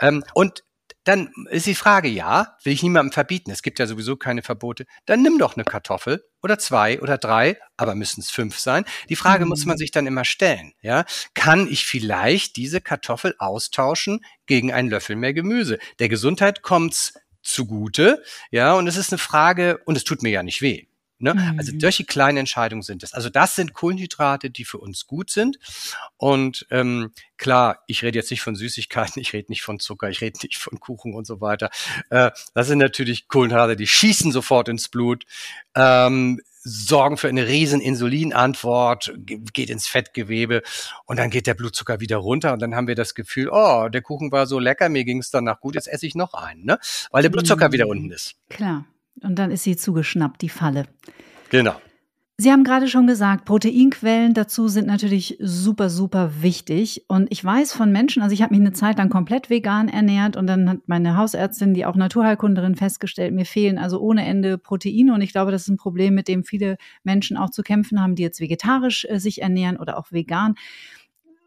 Ähm, und dann ist die Frage, ja, will ich niemandem verbieten, es gibt ja sowieso keine Verbote, dann nimm doch eine Kartoffel oder zwei oder drei, aber müssen es fünf sein. Die Frage mhm. muss man mhm. sich dann immer stellen, ja. Kann ich vielleicht diese Kartoffel austauschen gegen einen Löffel mehr Gemüse? Der Gesundheit kommt's zugute, ja, und es ist eine Frage, und es tut mir ja nicht weh. Ne? Also mhm. Also solche kleinen Entscheidungen sind es. Also das sind Kohlenhydrate, die für uns gut sind. Und ähm, klar, ich rede jetzt nicht von Süßigkeiten, ich rede nicht von Zucker, ich rede nicht von Kuchen und so weiter. Äh, das sind natürlich Kohlenhydrate, die schießen sofort ins Blut. Ähm, sorgen für eine riesen Insulinantwort, geht ins Fettgewebe und dann geht der Blutzucker wieder runter und dann haben wir das Gefühl, oh, der Kuchen war so lecker, mir ging es danach gut, jetzt esse ich noch einen, ne? weil der Blutzucker mhm. wieder unten ist. Klar. Und dann ist sie zugeschnappt, die Falle. Genau. Sie haben gerade schon gesagt, Proteinquellen dazu sind natürlich super, super wichtig. Und ich weiß von Menschen, also ich habe mich eine Zeit lang komplett vegan ernährt und dann hat meine Hausärztin, die auch Naturheilkunderin, festgestellt, mir fehlen also ohne Ende Proteine. Und ich glaube, das ist ein Problem, mit dem viele Menschen auch zu kämpfen haben, die jetzt vegetarisch äh, sich ernähren oder auch vegan.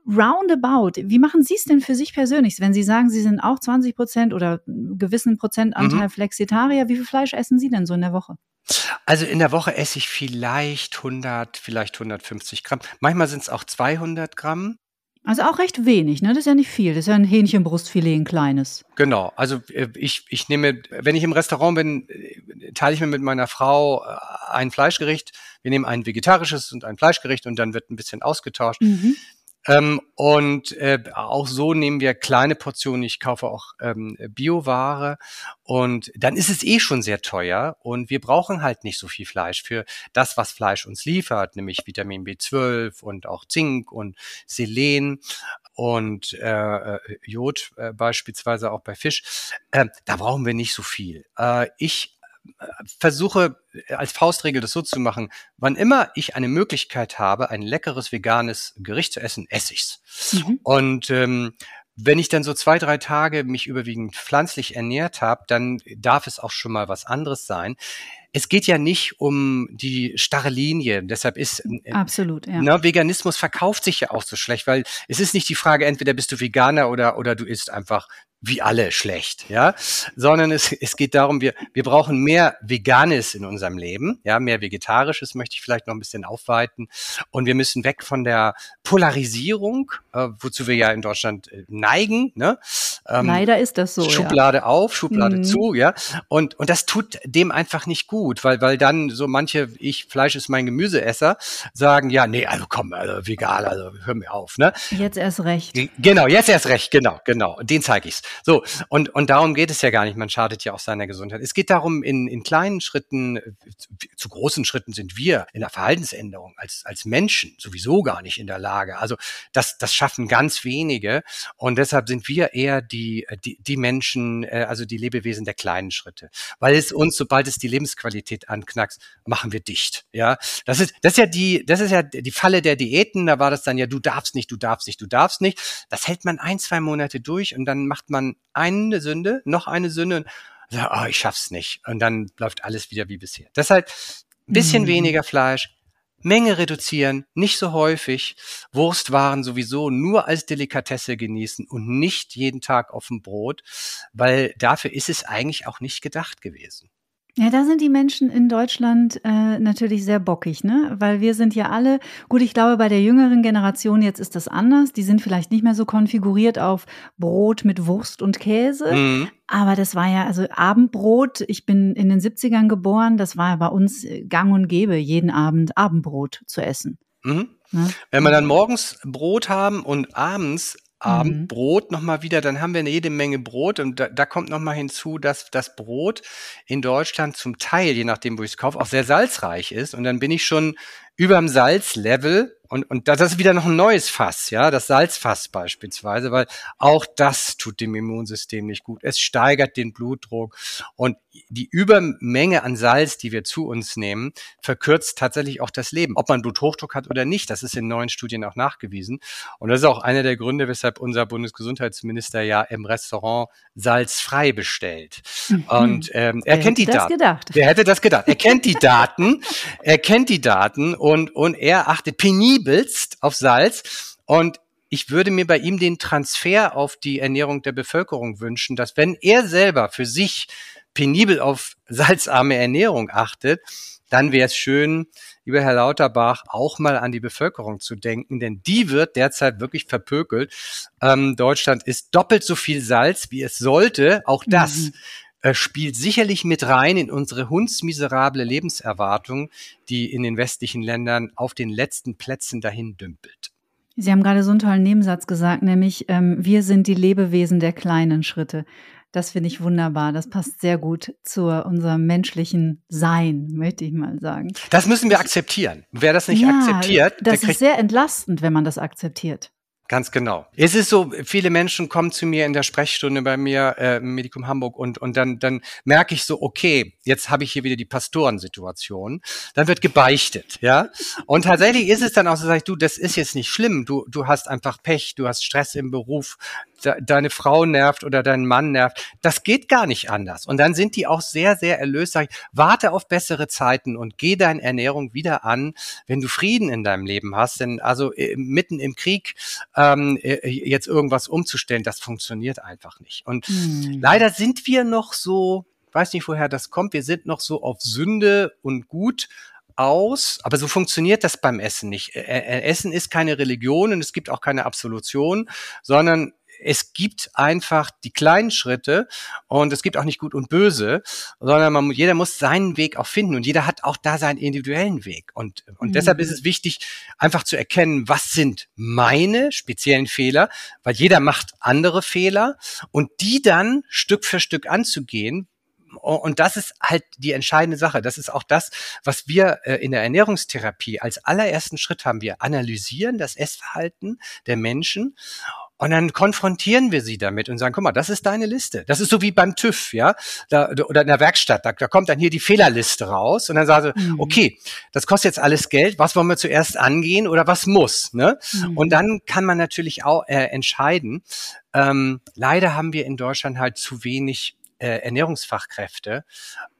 Roundabout, wie machen Sie es denn für sich persönlich? Wenn Sie sagen, Sie sind auch 20 Prozent oder einen gewissen Prozentanteil mhm. Flexitarier, wie viel Fleisch essen Sie denn so in der Woche? Also in der Woche esse ich vielleicht 100, vielleicht 150 Gramm. Manchmal sind es auch 200 Gramm. Also auch recht wenig, ne? Das ist ja nicht viel. Das ist ja ein Hähnchenbrustfilet, ein kleines. Genau. Also äh, ich, ich nehme, wenn ich im Restaurant bin, äh, teile ich mir mit meiner Frau äh, ein Fleischgericht. Wir nehmen ein vegetarisches und ein Fleischgericht und dann wird ein bisschen ausgetauscht. Mhm. Ähm, und äh, auch so nehmen wir kleine Portionen. Ich kaufe auch ähm, Bioware und dann ist es eh schon sehr teuer und wir brauchen halt nicht so viel Fleisch für das, was Fleisch uns liefert, nämlich Vitamin B12 und auch Zink und Selen und äh, äh, Jod äh, beispielsweise auch bei Fisch. Äh, da brauchen wir nicht so viel. Äh, ich versuche als Faustregel das so zu machen, wann immer ich eine Möglichkeit habe, ein leckeres veganes Gericht zu essen, esse ich's. Mhm. Und ähm, wenn ich dann so zwei, drei Tage mich überwiegend pflanzlich ernährt habe, dann darf es auch schon mal was anderes sein. Es geht ja nicht um die starre Linie. Deshalb ist äh, absolut ja. ne, Veganismus verkauft sich ja auch so schlecht, weil es ist nicht die Frage, entweder bist du Veganer oder oder du isst einfach wie alle schlecht, ja, sondern es, es geht darum, wir, wir brauchen mehr Veganes in unserem Leben, ja, mehr Vegetarisches möchte ich vielleicht noch ein bisschen aufweiten und wir müssen weg von der Polarisierung, äh, wozu wir ja in Deutschland äh, neigen, ne? Ähm, Leider ist das so. Schublade ja. auf, Schublade mhm. zu, ja, und, und das tut dem einfach nicht gut, weil, weil dann so manche, ich, Fleisch ist mein Gemüseesser, sagen, ja, nee, also komm, also vegan, also hör mir auf, ne? Jetzt erst recht. Genau, jetzt erst recht, genau, genau, den zeige ich's. So, und, und darum geht es ja gar nicht. Man schadet ja auch seiner Gesundheit. Es geht darum, in, in kleinen Schritten, zu großen Schritten sind wir in der Verhaltensänderung als, als Menschen sowieso gar nicht in der Lage. Also das, das schaffen ganz wenige. Und deshalb sind wir eher die, die, die Menschen, äh, also die Lebewesen der kleinen Schritte. Weil es uns, sobald es die Lebensqualität anknackst, machen wir dicht. Ja, das ist, das ist ja die, das ist ja die Falle der Diäten. Da war das dann ja, du darfst nicht, du darfst nicht, du darfst nicht. Das hält man ein, zwei Monate durch und dann macht man man eine Sünde, noch eine Sünde und sagt, oh, ich schaff's nicht. Und dann läuft alles wieder wie bisher. Deshalb ein bisschen mhm. weniger Fleisch, Menge reduzieren, nicht so häufig, Wurstwaren sowieso nur als Delikatesse genießen und nicht jeden Tag auf dem Brot, weil dafür ist es eigentlich auch nicht gedacht gewesen. Ja, da sind die Menschen in Deutschland äh, natürlich sehr bockig, ne? Weil wir sind ja alle, gut, ich glaube, bei der jüngeren Generation jetzt ist das anders. Die sind vielleicht nicht mehr so konfiguriert auf Brot mit Wurst und Käse. Mhm. Aber das war ja, also Abendbrot, ich bin in den 70ern geboren, das war bei uns gang und gäbe, jeden Abend Abendbrot zu essen. Mhm. Ne? Wenn wir dann morgens Brot haben und abends Abendbrot mhm. nochmal wieder, dann haben wir eine jede Menge Brot und da, da kommt nochmal hinzu, dass das Brot in Deutschland zum Teil, je nachdem, wo ich es kaufe, auch sehr salzreich ist und dann bin ich schon über dem Salzlevel und, und das ist wieder noch ein neues Fass, ja, das Salzfass beispielsweise, weil auch das tut dem Immunsystem nicht gut. Es steigert den Blutdruck und die Übermenge an Salz, die wir zu uns nehmen, verkürzt tatsächlich auch das Leben. Ob man Bluthochdruck hat oder nicht, das ist in neuen Studien auch nachgewiesen. Und das ist auch einer der Gründe, weshalb unser Bundesgesundheitsminister ja im Restaurant salzfrei bestellt. Mhm. Und ähm, er Wer kennt die Daten. Gedacht? Wer hätte das gedacht? Er kennt die Daten, er kennt die Daten und, und er achtet penibelst auf Salz. Und ich würde mir bei ihm den Transfer auf die Ernährung der Bevölkerung wünschen, dass wenn er selber für sich penibel auf salzarme Ernährung achtet, dann wäre es schön, lieber Herr Lauterbach, auch mal an die Bevölkerung zu denken, denn die wird derzeit wirklich verpökelt. Ähm, Deutschland ist doppelt so viel Salz, wie es sollte. Auch das mhm. Äh, spielt sicherlich mit rein in unsere hundsmiserable Lebenserwartung, die in den westlichen Ländern auf den letzten Plätzen dahin dümpelt. Sie haben gerade so einen tollen Nebensatz gesagt, nämlich ähm, wir sind die Lebewesen der kleinen Schritte. Das finde ich wunderbar. Das passt sehr gut zu unserem menschlichen Sein, möchte ich mal sagen. Das müssen wir akzeptieren. Wer das nicht ja, akzeptiert, das ist sehr entlastend, wenn man das akzeptiert. Ganz genau. Es ist so, viele Menschen kommen zu mir in der Sprechstunde bei mir äh, im Medikum Hamburg und, und dann, dann merke ich so, okay, jetzt habe ich hier wieder die Pastorensituation. Dann wird gebeichtet, ja. Und tatsächlich ist es dann auch so, sag ich, du, das ist jetzt nicht schlimm. Du, du hast einfach Pech, du hast Stress im Beruf, de deine Frau nervt oder dein Mann nervt. Das geht gar nicht anders. Und dann sind die auch sehr, sehr erlöst. Sag ich, warte auf bessere Zeiten und geh deine Ernährung wieder an, wenn du Frieden in deinem Leben hast. Denn also äh, mitten im Krieg ähm, äh, jetzt irgendwas umzustellen, das funktioniert einfach nicht. Und hm. leider sind wir noch so, weiß nicht, woher das kommt, wir sind noch so auf Sünde und Gut aus, aber so funktioniert das beim Essen nicht. Essen ist keine Religion und es gibt auch keine Absolution, sondern es gibt einfach die kleinen Schritte und es gibt auch nicht gut und böse, sondern man, jeder muss seinen Weg auch finden und jeder hat auch da seinen individuellen Weg. Und, und mhm. deshalb ist es wichtig, einfach zu erkennen, was sind meine speziellen Fehler, weil jeder macht andere Fehler und die dann Stück für Stück anzugehen, und das ist halt die entscheidende Sache. Das ist auch das, was wir äh, in der Ernährungstherapie als allerersten Schritt haben. Wir analysieren das Essverhalten der Menschen und dann konfrontieren wir sie damit und sagen, guck mal, das ist deine Liste. Das ist so wie beim TÜV, ja, da, oder in der Werkstatt. Da, da kommt dann hier die Fehlerliste raus und dann sagen sie, mhm. okay, das kostet jetzt alles Geld. Was wollen wir zuerst angehen oder was muss? Ne? Mhm. Und dann kann man natürlich auch äh, entscheiden. Ähm, leider haben wir in Deutschland halt zu wenig äh, Ernährungsfachkräfte,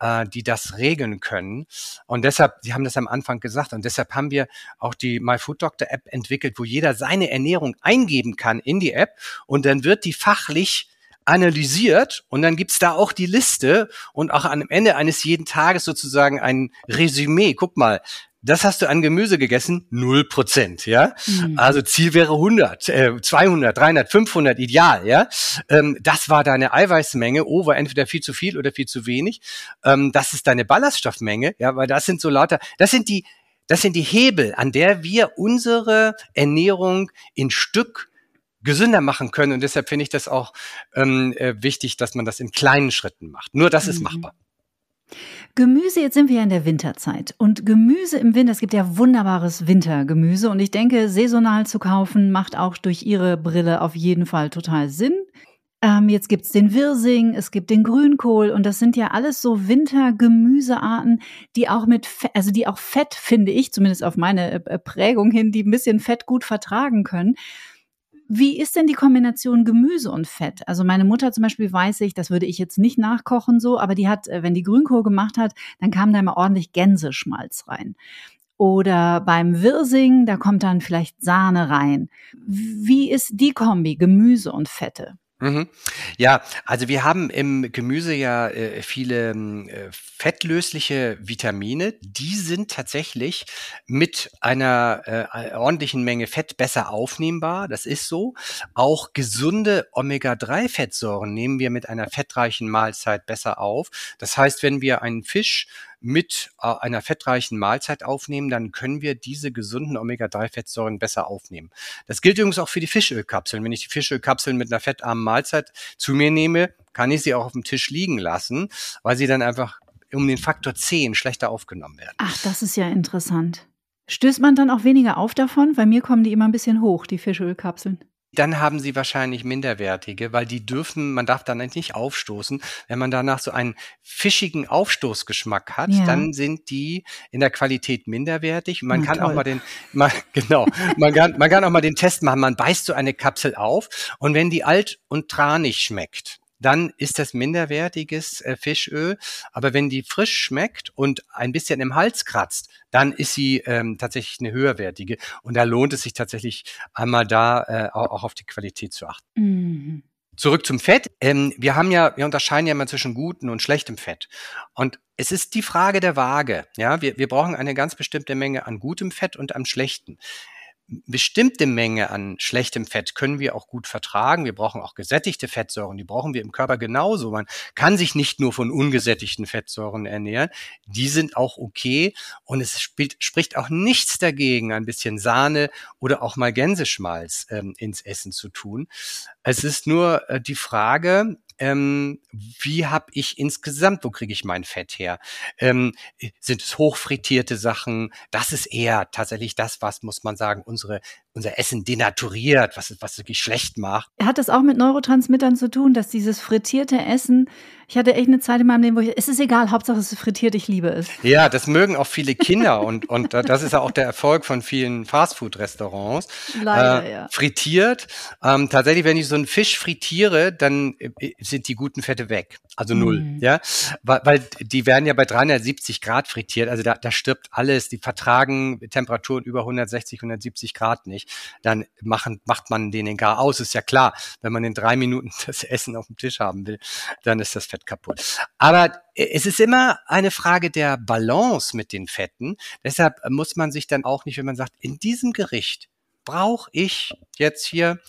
äh, die das regeln können. Und deshalb, Sie haben das am Anfang gesagt, und deshalb haben wir auch die My Food Doctor App entwickelt, wo jeder seine Ernährung eingeben kann in die App und dann wird die fachlich analysiert und dann gibt's da auch die Liste und auch am Ende eines jeden Tages sozusagen ein Resümee. Guck mal, das hast du an Gemüse gegessen, null Prozent, ja. Mhm. Also Ziel wäre 100, äh, 200, 300, 500, ideal, ja. Ähm, das war deine Eiweißmenge, oh, war entweder viel zu viel oder viel zu wenig. Ähm, das ist deine Ballaststoffmenge, ja, weil das sind so lauter, das sind die, das sind die Hebel, an der wir unsere Ernährung in Stück gesünder machen können. Und deshalb finde ich das auch ähm, äh, wichtig, dass man das in kleinen Schritten macht. Nur das mhm. ist machbar. Gemüse, jetzt sind wir ja in der Winterzeit. Und Gemüse im Winter, es gibt ja wunderbares Wintergemüse. Und ich denke, saisonal zu kaufen macht auch durch Ihre Brille auf jeden Fall total Sinn. Ähm, jetzt gibt's den Wirsing, es gibt den Grünkohl und das sind ja alles so Wintergemüsearten, die auch mit, Fett, also die auch Fett, finde ich, zumindest auf meine äh, Prägung hin, die ein bisschen Fett gut vertragen können. Wie ist denn die Kombination Gemüse und Fett? Also meine Mutter zum Beispiel weiß ich, das würde ich jetzt nicht nachkochen so, aber die hat, äh, wenn die Grünkohl gemacht hat, dann kam da immer ordentlich Gänseschmalz rein. Oder beim Wirsing, da kommt dann vielleicht Sahne rein. Wie ist die Kombi Gemüse und Fette? Mhm. Ja, also wir haben im Gemüse ja äh, viele äh, fettlösliche Vitamine. Die sind tatsächlich mit einer äh, ordentlichen Menge Fett besser aufnehmbar. Das ist so. Auch gesunde Omega-3-Fettsäuren nehmen wir mit einer fettreichen Mahlzeit besser auf. Das heißt, wenn wir einen Fisch mit äh, einer fettreichen Mahlzeit aufnehmen, dann können wir diese gesunden Omega-3-Fettsäuren besser aufnehmen. Das gilt übrigens auch für die Fischölkapseln. Wenn ich die Fischölkapseln mit einer fettarmen Mahlzeit zu mir nehme, kann ich sie auch auf dem Tisch liegen lassen, weil sie dann einfach um den Faktor 10 schlechter aufgenommen werden. Ach, das ist ja interessant. Stößt man dann auch weniger auf davon? Bei mir kommen die immer ein bisschen hoch, die Fischölkapseln dann haben sie wahrscheinlich minderwertige, weil die dürfen, man darf dann nicht aufstoßen. Wenn man danach so einen fischigen Aufstoßgeschmack hat, ja. dann sind die in der Qualität minderwertig. Man Na, kann toll. auch mal den, mal, genau, man kann, man kann auch mal den Test machen. Man beißt so eine Kapsel auf und wenn die alt und tranig schmeckt, dann ist das minderwertiges äh, Fischöl. Aber wenn die frisch schmeckt und ein bisschen im Hals kratzt, dann ist sie ähm, tatsächlich eine höherwertige. Und da lohnt es sich tatsächlich einmal da äh, auch auf die Qualität zu achten. Mhm. Zurück zum Fett. Ähm, wir haben ja, wir unterscheiden ja immer zwischen gutem und schlechtem Fett. Und es ist die Frage der Waage. Ja, wir, wir brauchen eine ganz bestimmte Menge an gutem Fett und am schlechten bestimmte Menge an schlechtem Fett können wir auch gut vertragen. Wir brauchen auch gesättigte Fettsäuren, die brauchen wir im Körper genauso. Man kann sich nicht nur von ungesättigten Fettsäuren ernähren. Die sind auch okay und es spielt, spricht auch nichts dagegen, ein bisschen Sahne oder auch mal Gänseschmalz ähm, ins Essen zu tun. Es ist nur äh, die Frage, ähm, wie habe ich insgesamt, wo kriege ich mein Fett her? Ähm, sind es hochfrittierte Sachen? Das ist eher tatsächlich das, was, muss man sagen, unsere unser Essen denaturiert, was, was wirklich schlecht macht. Hat das auch mit Neurotransmittern zu tun, dass dieses frittierte Essen, ich hatte echt eine Zeit in meinem Leben, wo ich, es ist egal, Hauptsache es ist frittiert, ich liebe es. Ja, das mögen auch viele Kinder und, und das ist ja auch der Erfolg von vielen Fastfood-Restaurants. Leider, äh, ja. Frittiert. Ähm, tatsächlich, wenn ich so einen Fisch frittiere, dann äh, sind die guten Fette weg. Also null, mm. ja. Weil, weil die werden ja bei 370 Grad frittiert, also da, da stirbt alles, die vertragen Temperaturen über 160, 170 Grad nicht nicht, dann machen, macht man den gar aus. Ist ja klar, wenn man in drei Minuten das Essen auf dem Tisch haben will, dann ist das Fett kaputt. Aber es ist immer eine Frage der Balance mit den Fetten. Deshalb muss man sich dann auch nicht, wenn man sagt, in diesem Gericht brauche ich jetzt hier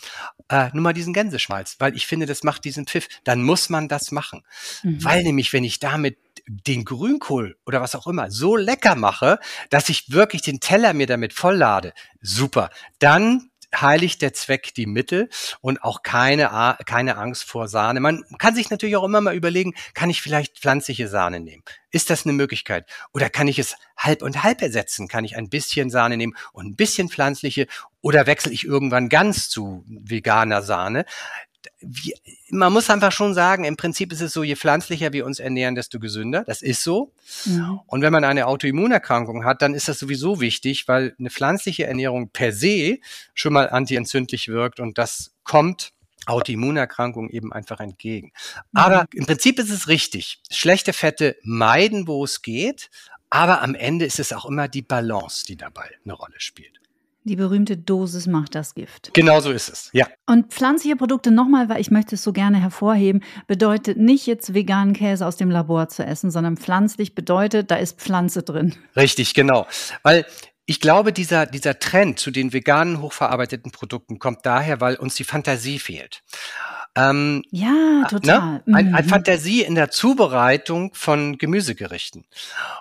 äh, nur mal diesen Gänseschmalz, weil ich finde, das macht diesen Pfiff. Dann muss man das machen. Mhm. Weil nämlich, wenn ich damit den Grünkohl oder was auch immer so lecker mache, dass ich wirklich den Teller mir damit volllade, super. Dann heiligt der Zweck die Mittel und auch keine, keine Angst vor Sahne. Man kann sich natürlich auch immer mal überlegen, kann ich vielleicht pflanzliche Sahne nehmen? Ist das eine Möglichkeit? Oder kann ich es halb und halb ersetzen? Kann ich ein bisschen Sahne nehmen und ein bisschen pflanzliche? Oder wechsle ich irgendwann ganz zu veganer Sahne? Wie, man muss einfach schon sagen, im Prinzip ist es so, je pflanzlicher wir uns ernähren, desto gesünder. Das ist so. Ja. Und wenn man eine Autoimmunerkrankung hat, dann ist das sowieso wichtig, weil eine pflanzliche Ernährung per se schon mal antientzündlich wirkt und das kommt Autoimmunerkrankungen eben einfach entgegen. Aber im Prinzip ist es richtig. Schlechte Fette meiden, wo es geht. Aber am Ende ist es auch immer die Balance, die dabei eine Rolle spielt. Die berühmte Dosis macht das Gift. Genau so ist es, ja. Und pflanzliche Produkte nochmal, weil ich möchte es so gerne hervorheben, bedeutet nicht jetzt veganen Käse aus dem Labor zu essen, sondern pflanzlich bedeutet, da ist Pflanze drin. Richtig, genau. Weil ich glaube, dieser, dieser Trend zu den veganen, hochverarbeiteten Produkten kommt daher, weil uns die Fantasie fehlt. Ähm, ja, ne? total. Ne? Ein, ein mhm. Fantasie in der Zubereitung von Gemüsegerichten.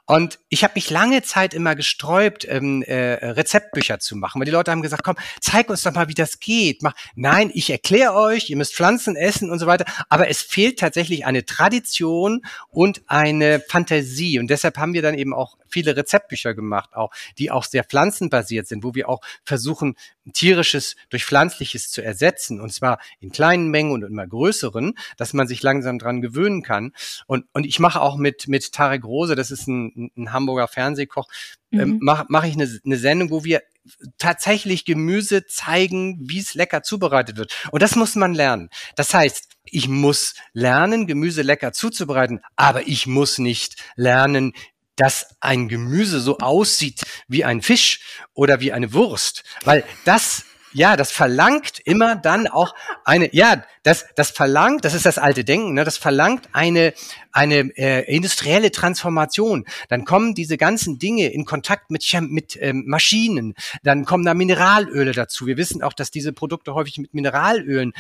Und ich habe mich lange Zeit immer gesträubt, ähm, äh, Rezeptbücher zu machen, weil die Leute haben gesagt, komm, zeig uns doch mal, wie das geht. Mach, nein, ich erkläre euch, ihr müsst Pflanzen essen und so weiter. Aber es fehlt tatsächlich eine Tradition und eine Fantasie. Und deshalb haben wir dann eben auch viele Rezeptbücher gemacht, auch die auch sehr pflanzenbasiert sind, wo wir auch versuchen, tierisches durch pflanzliches zu ersetzen und zwar in kleinen Mengen und immer größeren, dass man sich langsam dran gewöhnen kann. Und, und ich mache auch mit, mit Tarek Rose, das ist ein, ein Hamburger Fernsehkoch, ähm, mhm. ähm, mache mach ich eine, eine Sendung, wo wir tatsächlich Gemüse zeigen, wie es lecker zubereitet wird. Und das muss man lernen. Das heißt, ich muss lernen, Gemüse lecker zuzubereiten, aber ich muss nicht lernen, dass ein Gemüse so aussieht wie ein Fisch oder wie eine Wurst, weil das ja, das verlangt immer dann auch eine, ja, das, das verlangt, das ist das alte Denken, ne, das verlangt eine, eine äh, industrielle Transformation. Dann kommen diese ganzen Dinge in Kontakt mit, mit ähm, Maschinen, dann kommen da Mineralöle dazu. Wir wissen auch, dass diese Produkte häufig mit Mineralölen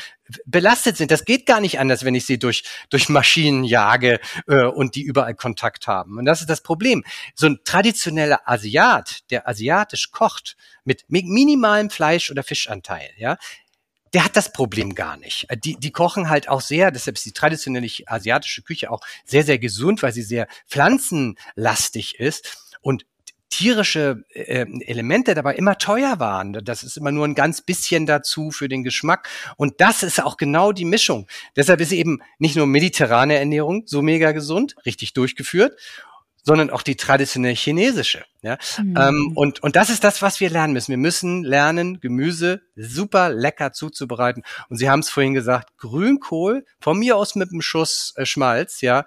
belastet sind. Das geht gar nicht anders, wenn ich sie durch, durch Maschinen jage äh, und die überall Kontakt haben. Und das ist das Problem. So ein traditioneller Asiat, der asiatisch kocht, mit minimalem Fleisch- oder Fischanteil, ja, der hat das Problem gar nicht. Äh, die, die kochen halt auch sehr, deshalb ist die traditionelle asiatische Küche auch sehr, sehr gesund, weil sie sehr pflanzenlastig ist. Und tierische äh, Elemente dabei immer teuer waren. Das ist immer nur ein ganz bisschen dazu für den Geschmack. Und das ist auch genau die Mischung. Deshalb ist eben nicht nur mediterrane Ernährung so mega gesund, richtig durchgeführt, sondern auch die traditionelle chinesische. Ja? Mhm. Ähm, und, und das ist das, was wir lernen müssen. Wir müssen lernen, Gemüse super lecker zuzubereiten. Und Sie haben es vorhin gesagt, Grünkohl, von mir aus mit einem Schuss äh, Schmalz, ja,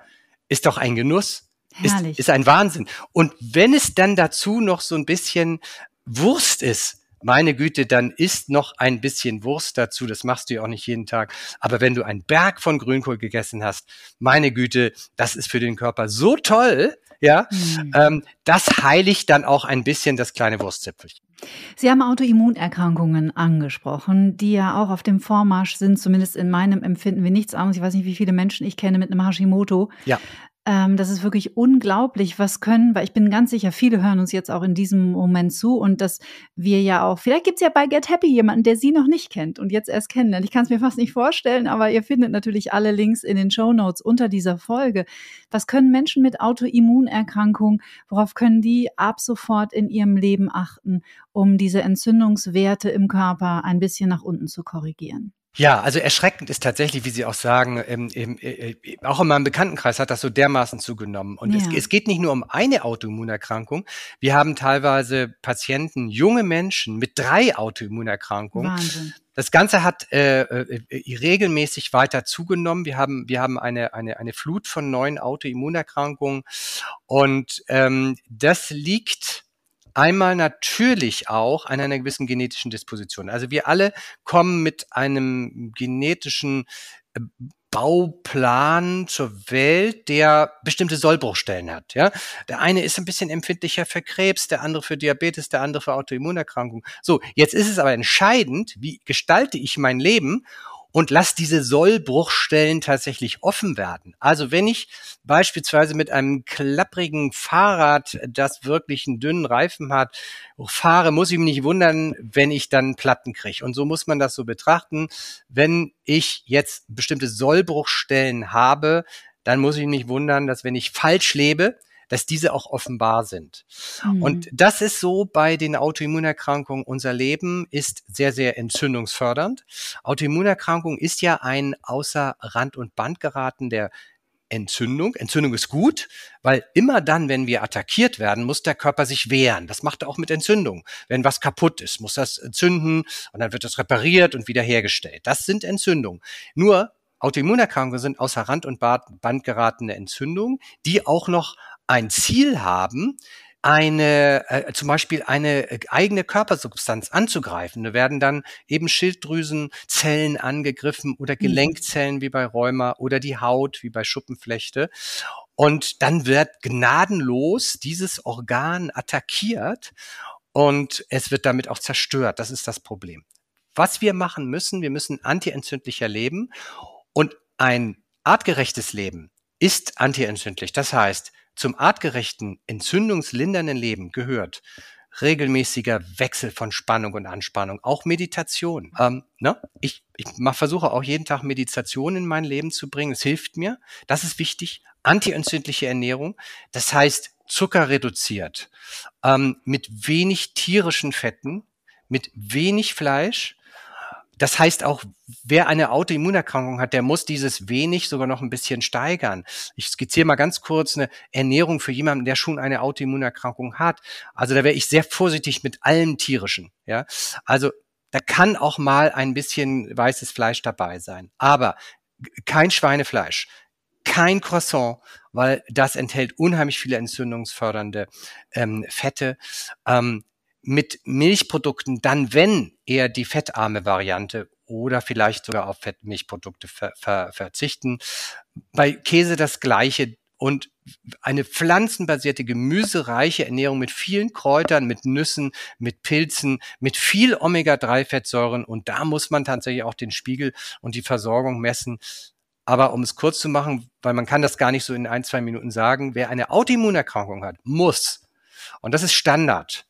ist doch ein Genuss. Ist, ist ein Wahnsinn. Und wenn es dann dazu noch so ein bisschen Wurst ist, meine Güte, dann isst noch ein bisschen Wurst dazu. Das machst du ja auch nicht jeden Tag. Aber wenn du einen Berg von Grünkohl gegessen hast, meine Güte, das ist für den Körper so toll, ja, mhm. ähm, das heiligt dann auch ein bisschen das kleine Wurstzipfelchen. Sie haben Autoimmunerkrankungen angesprochen, die ja auch auf dem Vormarsch sind, zumindest in meinem Empfinden wie nichts anderes. Ich weiß nicht, wie viele Menschen ich kenne mit einem Hashimoto. Ja. Ähm, das ist wirklich unglaublich, was können, weil ich bin ganz sicher, viele hören uns jetzt auch in diesem Moment zu und dass wir ja auch, vielleicht gibt's ja bei Get Happy jemanden, der sie noch nicht kennt und jetzt erst kennenlernt. Ich kann es mir fast nicht vorstellen, aber ihr findet natürlich alle Links in den Show Notes unter dieser Folge. Was können Menschen mit Autoimmunerkrankungen, worauf können die ab sofort in ihrem Leben achten, um diese Entzündungswerte im Körper ein bisschen nach unten zu korrigieren? Ja, also erschreckend ist tatsächlich, wie Sie auch sagen, ähm, äh, äh, auch in meinem Bekanntenkreis hat das so dermaßen zugenommen. Und ja. es, es, geht nicht nur um eine Autoimmunerkrankung. Wir haben teilweise Patienten, junge Menschen mit drei Autoimmunerkrankungen. Wahnsinn. Das Ganze hat äh, äh, regelmäßig weiter zugenommen. Wir haben, wir haben eine, eine, eine Flut von neuen Autoimmunerkrankungen. Und ähm, das liegt Einmal natürlich auch an einer gewissen genetischen Disposition. Also wir alle kommen mit einem genetischen äh, Bauplan zur Welt, der bestimmte Sollbruchstellen hat. Ja, der eine ist ein bisschen empfindlicher für Krebs, der andere für Diabetes, der andere für Autoimmunerkrankungen. So, jetzt ist es aber entscheidend, wie gestalte ich mein Leben und lass diese Sollbruchstellen tatsächlich offen werden. Also wenn ich beispielsweise mit einem klapprigen Fahrrad, das wirklich einen dünnen Reifen hat, fahre, muss ich mich nicht wundern, wenn ich dann Platten kriege. Und so muss man das so betrachten. Wenn ich jetzt bestimmte Sollbruchstellen habe, dann muss ich mich wundern, dass wenn ich falsch lebe, dass diese auch offenbar sind. Mhm. Und das ist so bei den Autoimmunerkrankungen. Unser Leben ist sehr, sehr entzündungsfördernd. Autoimmunerkrankung ist ja ein außer Rand und Band geraten der Entzündung. Entzündung ist gut, weil immer dann, wenn wir attackiert werden, muss der Körper sich wehren. Das macht er auch mit Entzündung. Wenn was kaputt ist, muss das entzünden und dann wird das repariert und wiederhergestellt. Das sind Entzündungen. Nur Autoimmunerkrankungen sind außer Rand und Band geratene Entzündungen, die auch noch ein Ziel haben, eine äh, zum Beispiel eine äh, eigene Körpersubstanz anzugreifen. Da werden dann eben Schilddrüsenzellen angegriffen oder mhm. Gelenkzellen wie bei Rheuma oder die Haut wie bei Schuppenflechte. Und dann wird gnadenlos dieses Organ attackiert und es wird damit auch zerstört. Das ist das Problem. Was wir machen müssen, wir müssen antientzündlicher leben und ein artgerechtes Leben ist antientzündlich. Das heißt, zum artgerechten, entzündungslindernden Leben gehört regelmäßiger Wechsel von Spannung und Anspannung, auch Meditation. Ähm, ne? Ich, ich versuche auch jeden Tag Meditation in mein Leben zu bringen. Es hilft mir. Das ist wichtig. Antientzündliche Ernährung. Das heißt, Zucker reduziert, ähm, mit wenig tierischen Fetten, mit wenig Fleisch, das heißt auch, wer eine Autoimmunerkrankung hat, der muss dieses wenig sogar noch ein bisschen steigern. Ich skizziere mal ganz kurz eine Ernährung für jemanden, der schon eine Autoimmunerkrankung hat. Also da wäre ich sehr vorsichtig mit allem tierischen. Ja, also da kann auch mal ein bisschen weißes Fleisch dabei sein, aber kein Schweinefleisch, kein Croissant, weil das enthält unheimlich viele entzündungsfördernde ähm, Fette. Ähm, mit Milchprodukten dann, wenn eher die fettarme Variante oder vielleicht sogar auf Fettmilchprodukte ver ver verzichten. Bei Käse das gleiche und eine pflanzenbasierte, gemüsereiche Ernährung mit vielen Kräutern, mit Nüssen, mit Pilzen, mit viel Omega-3-Fettsäuren. Und da muss man tatsächlich auch den Spiegel und die Versorgung messen. Aber um es kurz zu machen, weil man kann das gar nicht so in ein, zwei Minuten sagen, wer eine Autoimmunerkrankung hat, muss, und das ist Standard,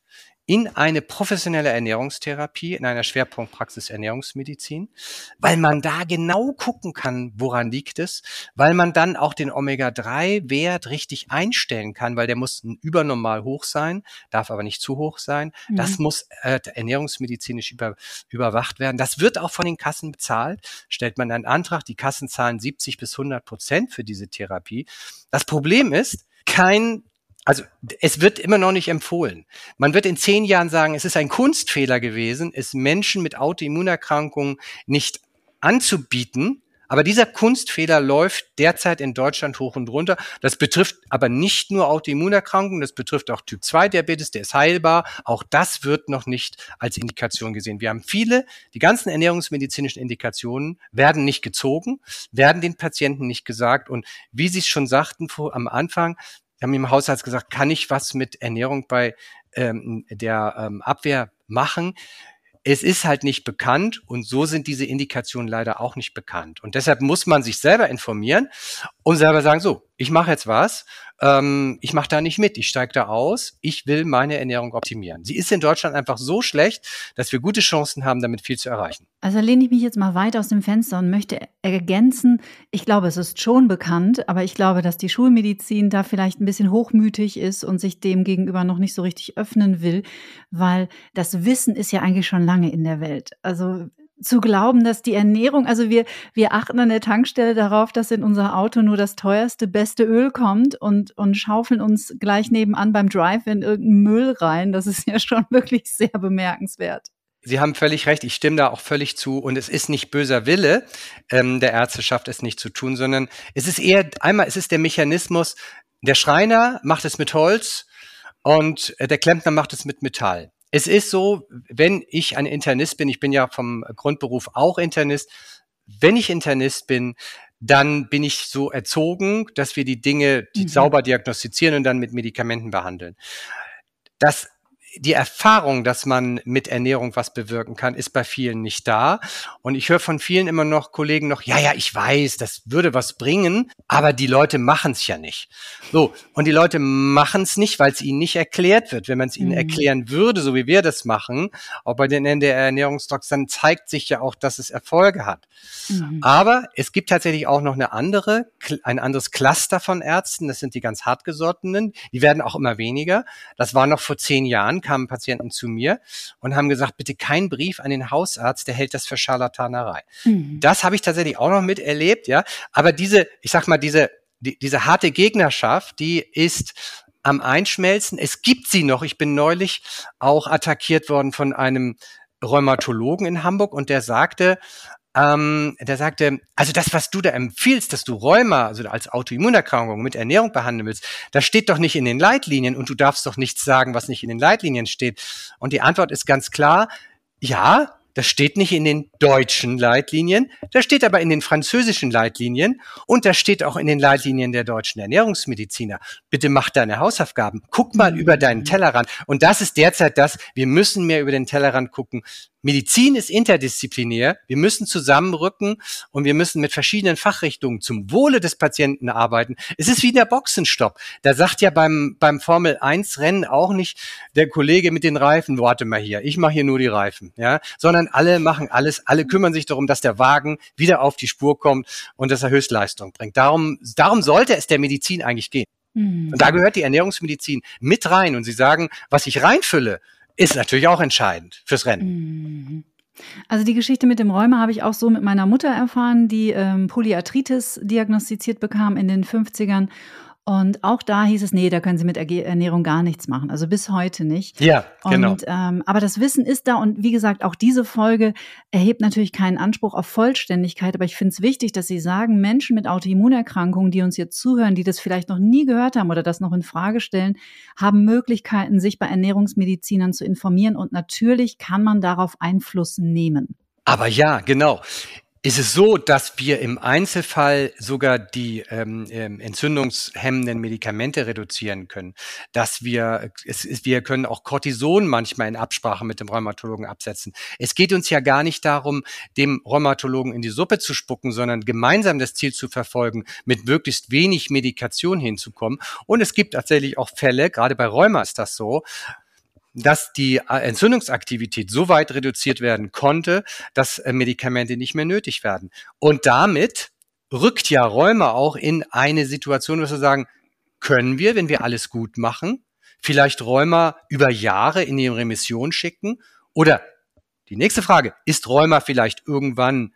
in eine professionelle Ernährungstherapie, in einer Schwerpunktpraxis Ernährungsmedizin, weil man da genau gucken kann, woran liegt es, weil man dann auch den Omega-3-Wert richtig einstellen kann, weil der muss übernormal hoch sein, darf aber nicht zu hoch sein. Mhm. Das muss äh, ernährungsmedizinisch über, überwacht werden. Das wird auch von den Kassen bezahlt. Stellt man einen Antrag, die Kassen zahlen 70 bis 100 Prozent für diese Therapie. Das Problem ist, kein also es wird immer noch nicht empfohlen. Man wird in zehn Jahren sagen, es ist ein Kunstfehler gewesen, es Menschen mit Autoimmunerkrankungen nicht anzubieten. Aber dieser Kunstfehler läuft derzeit in Deutschland hoch und runter. Das betrifft aber nicht nur Autoimmunerkrankungen, das betrifft auch Typ-2-Diabetes, der ist heilbar. Auch das wird noch nicht als Indikation gesehen. Wir haben viele, die ganzen ernährungsmedizinischen Indikationen werden nicht gezogen, werden den Patienten nicht gesagt. Und wie Sie es schon sagten am Anfang, wir haben im Hausarzt gesagt, kann ich was mit Ernährung bei ähm, der ähm, Abwehr machen? Es ist halt nicht bekannt und so sind diese Indikationen leider auch nicht bekannt. Und deshalb muss man sich selber informieren und selber sagen, so, ich mache jetzt was, ähm, ich mache da nicht mit, ich steige da aus, ich will meine Ernährung optimieren. Sie ist in Deutschland einfach so schlecht, dass wir gute Chancen haben, damit viel zu erreichen. Also lehne ich mich jetzt mal weit aus dem Fenster und möchte ergänzen, ich glaube, es ist schon bekannt, aber ich glaube, dass die Schulmedizin da vielleicht ein bisschen hochmütig ist und sich dem gegenüber noch nicht so richtig öffnen will, weil das Wissen ist ja eigentlich schon lange in der Welt. Also zu glauben, dass die Ernährung, also wir, wir achten an der Tankstelle darauf, dass in unser Auto nur das teuerste, beste Öl kommt und, und schaufeln uns gleich nebenan beim Drive in irgendeinen Müll rein. Das ist ja schon wirklich sehr bemerkenswert. Sie haben völlig recht, ich stimme da auch völlig zu. Und es ist nicht böser Wille ähm, der Ärzteschaft, es nicht zu tun, sondern es ist eher, einmal es ist der Mechanismus, der Schreiner macht es mit Holz und äh, der Klempner macht es mit Metall es ist so, wenn ich ein Internist bin, ich bin ja vom Grundberuf auch Internist, wenn ich Internist bin, dann bin ich so erzogen, dass wir die Dinge die mhm. sauber diagnostizieren und dann mit Medikamenten behandeln. Das die Erfahrung, dass man mit Ernährung was bewirken kann, ist bei vielen nicht da. Und ich höre von vielen immer noch Kollegen noch, ja, ja, ich weiß, das würde was bringen, aber die Leute machen es ja nicht. So, und die Leute machen es nicht, weil es ihnen nicht erklärt wird. Wenn man es ihnen mhm. erklären würde, so wie wir das machen, auch bei den NDR Ernährungsdocs, dann zeigt sich ja auch, dass es Erfolge hat. Mhm. Aber es gibt tatsächlich auch noch eine andere, ein anderes Cluster von Ärzten, das sind die ganz hartgesottenen, die werden auch immer weniger. Das war noch vor zehn Jahren kamen Patienten zu mir und haben gesagt, bitte kein Brief an den Hausarzt, der hält das für Scharlatanerei. Mhm. Das habe ich tatsächlich auch noch miterlebt, ja. Aber diese, ich sag mal, diese, die, diese harte Gegnerschaft, die ist am Einschmelzen. Es gibt sie noch. Ich bin neulich auch attackiert worden von einem Rheumatologen in Hamburg und der sagte, ähm, der sagte, also das, was du da empfiehlst, dass du Rheuma, also als Autoimmunerkrankung mit Ernährung behandeln willst, das steht doch nicht in den Leitlinien und du darfst doch nichts sagen, was nicht in den Leitlinien steht. Und die Antwort ist ganz klar, ja, das steht nicht in den deutschen Leitlinien, das steht aber in den französischen Leitlinien und das steht auch in den Leitlinien der deutschen Ernährungsmediziner. Bitte mach deine Hausaufgaben, guck mal über deinen Tellerrand. Und das ist derzeit das, wir müssen mehr über den Tellerrand gucken. Medizin ist interdisziplinär. Wir müssen zusammenrücken und wir müssen mit verschiedenen Fachrichtungen zum Wohle des Patienten arbeiten. Es ist wie der Boxenstopp. Da sagt ja beim, beim Formel 1 Rennen auch nicht der Kollege mit den Reifen, warte mal hier, ich mache hier nur die Reifen, ja, sondern alle machen alles, alle kümmern sich darum, dass der Wagen wieder auf die Spur kommt und dass er Höchstleistung bringt. Darum, darum sollte es der Medizin eigentlich gehen. Mhm. Und da gehört die Ernährungsmedizin mit rein. Und Sie sagen, was ich reinfülle, ist natürlich auch entscheidend fürs Rennen. Mhm. Also die Geschichte mit dem Rheuma habe ich auch so mit meiner Mutter erfahren, die ähm, Polyarthritis diagnostiziert bekam in den 50ern und auch da hieß es, nee, da können Sie mit Ernährung gar nichts machen. Also bis heute nicht. Ja, genau. Und, ähm, aber das Wissen ist da und wie gesagt, auch diese Folge erhebt natürlich keinen Anspruch auf Vollständigkeit. Aber ich finde es wichtig, dass Sie sagen, Menschen mit Autoimmunerkrankungen, die uns jetzt zuhören, die das vielleicht noch nie gehört haben oder das noch in Frage stellen, haben Möglichkeiten, sich bei Ernährungsmedizinern zu informieren. Und natürlich kann man darauf Einfluss nehmen. Aber ja, genau ist es so, dass wir im Einzelfall sogar die ähm, ähm, entzündungshemmenden Medikamente reduzieren können, dass wir es, ist, wir können auch Cortison manchmal in Absprache mit dem Rheumatologen absetzen. Es geht uns ja gar nicht darum, dem Rheumatologen in die Suppe zu spucken, sondern gemeinsam das Ziel zu verfolgen, mit möglichst wenig Medikation hinzukommen. Und es gibt tatsächlich auch Fälle, gerade bei Rheuma ist das so, dass die äh, Entzündungsaktivität so weit reduziert werden konnte, dass äh, Medikamente nicht mehr nötig werden. Und damit rückt ja Rheuma auch in eine Situation, wo wir sagen, können wir, wenn wir alles gut machen, vielleicht Rheuma über Jahre in die Remission schicken? Oder die nächste Frage, ist Rheuma vielleicht irgendwann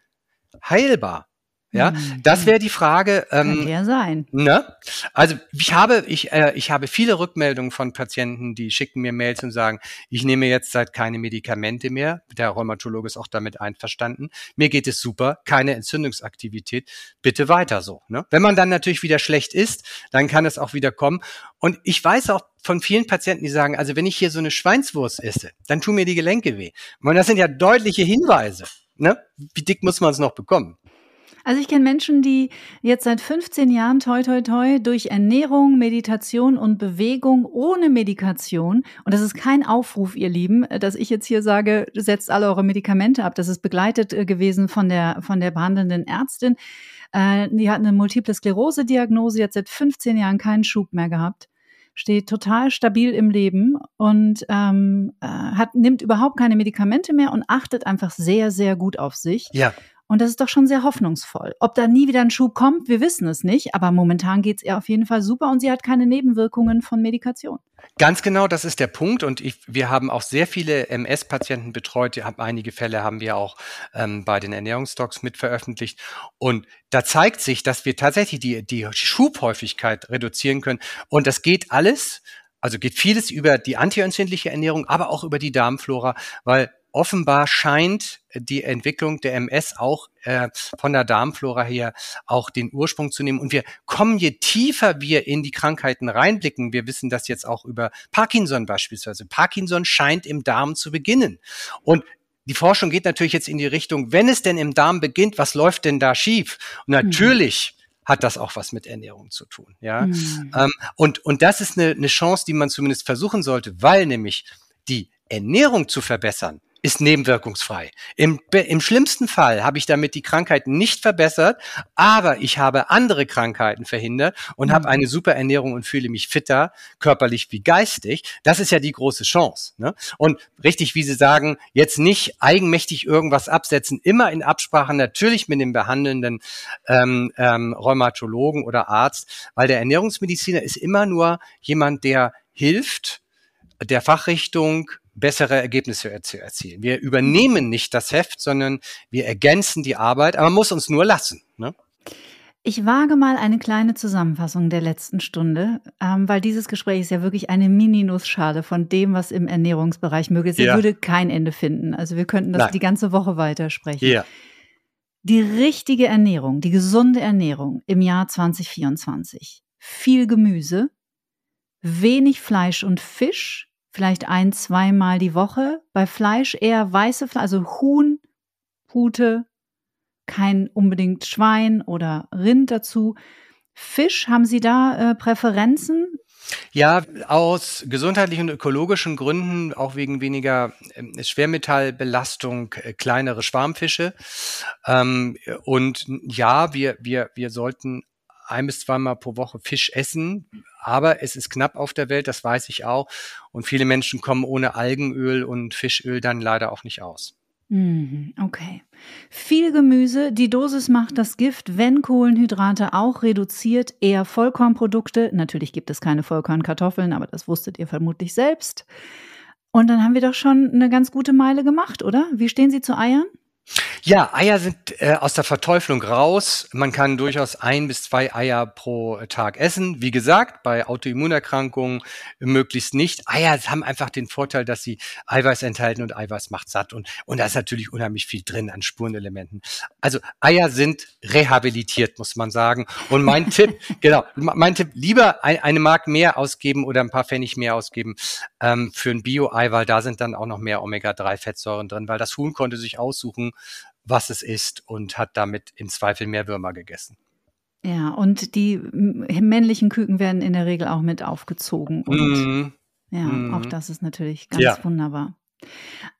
heilbar? Ja, mhm. das wäre die Frage. Ähm, Kann ja sein. Ne? Also ich habe ich äh, ich habe viele Rückmeldungen von Patienten, die schicken mir Mails und sagen, ich nehme jetzt seit keine Medikamente mehr. Der Rheumatologe ist auch damit einverstanden. Mir geht es super, keine Entzündungsaktivität. Bitte weiter so. Ne? Wenn man dann natürlich wieder schlecht ist, dann kann es auch wieder kommen. Und ich weiß auch von vielen Patienten, die sagen, also wenn ich hier so eine Schweinswurst esse, dann tun mir die Gelenke weh. Und das sind ja deutliche Hinweise. Ne? Wie dick muss man es noch bekommen? Also ich kenne Menschen, die jetzt seit 15 Jahren toi toi toi durch Ernährung, Meditation und Bewegung ohne Medikation, und das ist kein Aufruf, ihr Lieben, dass ich jetzt hier sage, setzt alle eure Medikamente ab. Das ist begleitet äh, gewesen von der, von der behandelnden Ärztin Äh, die hat eine Multiple Sklerose-Diagnose, jetzt seit 15 Jahren keinen Schub mehr gehabt steht total stabil im Leben und ähm, äh, hat, nimmt überhaupt keine Medikamente mehr und achtet einfach sehr, sehr gut auf sich. Ja. Und das ist doch schon sehr hoffnungsvoll. Ob da nie wieder ein Schub kommt, wir wissen es nicht, aber momentan geht es ihr auf jeden Fall super und sie hat keine Nebenwirkungen von Medikation. Ganz genau, das ist der Punkt. Und ich, wir haben auch sehr viele MS-Patienten betreut. Einige Fälle haben wir auch ähm, bei den Ernährungsdocs mit veröffentlicht. Und da zeigt sich, dass wir tatsächlich die, die Schubhäufigkeit reduzieren können. Und das geht alles, also geht vieles über die antientzündliche Ernährung, aber auch über die Darmflora, weil offenbar scheint die Entwicklung der MS auch äh, von der Darmflora her auch den Ursprung zu nehmen. Und wir kommen, je tiefer wir in die Krankheiten reinblicken, wir wissen das jetzt auch über Parkinson beispielsweise. Parkinson scheint im Darm zu beginnen. Und die Forschung geht natürlich jetzt in die Richtung, wenn es denn im Darm beginnt, was läuft denn da schief? Und mhm. natürlich mhm. hat das auch was mit Ernährung zu tun. Ja, mhm. ähm, und und das ist eine, eine Chance, die man zumindest versuchen sollte, weil nämlich die Ernährung zu verbessern ist nebenwirkungsfrei. Im, Im schlimmsten Fall habe ich damit die Krankheit nicht verbessert, aber ich habe andere Krankheiten verhindert und mhm. habe eine super Ernährung und fühle mich fitter, körperlich wie geistig. Das ist ja die große Chance. Ne? Und richtig, wie Sie sagen, jetzt nicht eigenmächtig irgendwas absetzen, immer in Absprache natürlich mit dem behandelnden ähm, ähm, Rheumatologen oder Arzt, weil der Ernährungsmediziner ist immer nur jemand, der hilft, der Fachrichtung bessere Ergebnisse zu erzielen. Wir übernehmen nicht das Heft, sondern wir ergänzen die Arbeit, aber man muss uns nur lassen. Ne? Ich wage mal eine kleine Zusammenfassung der letzten Stunde, ähm, weil dieses Gespräch ist ja wirklich eine Mini-Nussschale von dem, was im Ernährungsbereich möglich ist. Ja. würde kein Ende finden. Also wir könnten das Nein. die ganze Woche weitersprechen. Ja. Die richtige Ernährung, die gesunde Ernährung im Jahr 2024. Viel Gemüse, wenig Fleisch und Fisch, vielleicht ein, zweimal die Woche. Bei Fleisch eher weiße Fleisch, also Huhn, Pute, kein unbedingt Schwein oder Rind dazu. Fisch, haben Sie da äh, Präferenzen? Ja, aus gesundheitlichen und ökologischen Gründen, auch wegen weniger äh, Schwermetallbelastung, äh, kleinere Schwarmfische. Ähm, und ja, wir, wir, wir sollten ein bis zweimal pro Woche Fisch essen, aber es ist knapp auf der Welt, das weiß ich auch. Und viele Menschen kommen ohne Algenöl und Fischöl dann leider auch nicht aus. Mhm, okay. Viel Gemüse, die Dosis macht das Gift, wenn Kohlenhydrate auch reduziert, eher Vollkornprodukte. Natürlich gibt es keine Vollkornkartoffeln, aber das wusstet ihr vermutlich selbst. Und dann haben wir doch schon eine ganz gute Meile gemacht, oder? Wie stehen Sie zu Eiern? Ja, Eier sind äh, aus der Verteuflung raus. Man kann durchaus ein bis zwei Eier pro Tag essen. Wie gesagt, bei Autoimmunerkrankungen möglichst nicht. Eier haben einfach den Vorteil, dass sie Eiweiß enthalten und Eiweiß macht satt. Und, und da ist natürlich unheimlich viel drin an Spurenelementen. Also Eier sind rehabilitiert, muss man sagen. Und mein Tipp, genau, mein Tipp, lieber ein, eine Mark mehr ausgeben oder ein paar Pfennig mehr ausgeben ähm, für ein Bio-Ei, weil da sind dann auch noch mehr Omega-3-Fettsäuren drin, weil das Huhn konnte sich aussuchen, was es ist und hat damit im Zweifel mehr Würmer gegessen. Ja, und die männlichen Küken werden in der Regel auch mit aufgezogen. Und mm. ja, mm. auch das ist natürlich ganz ja. wunderbar.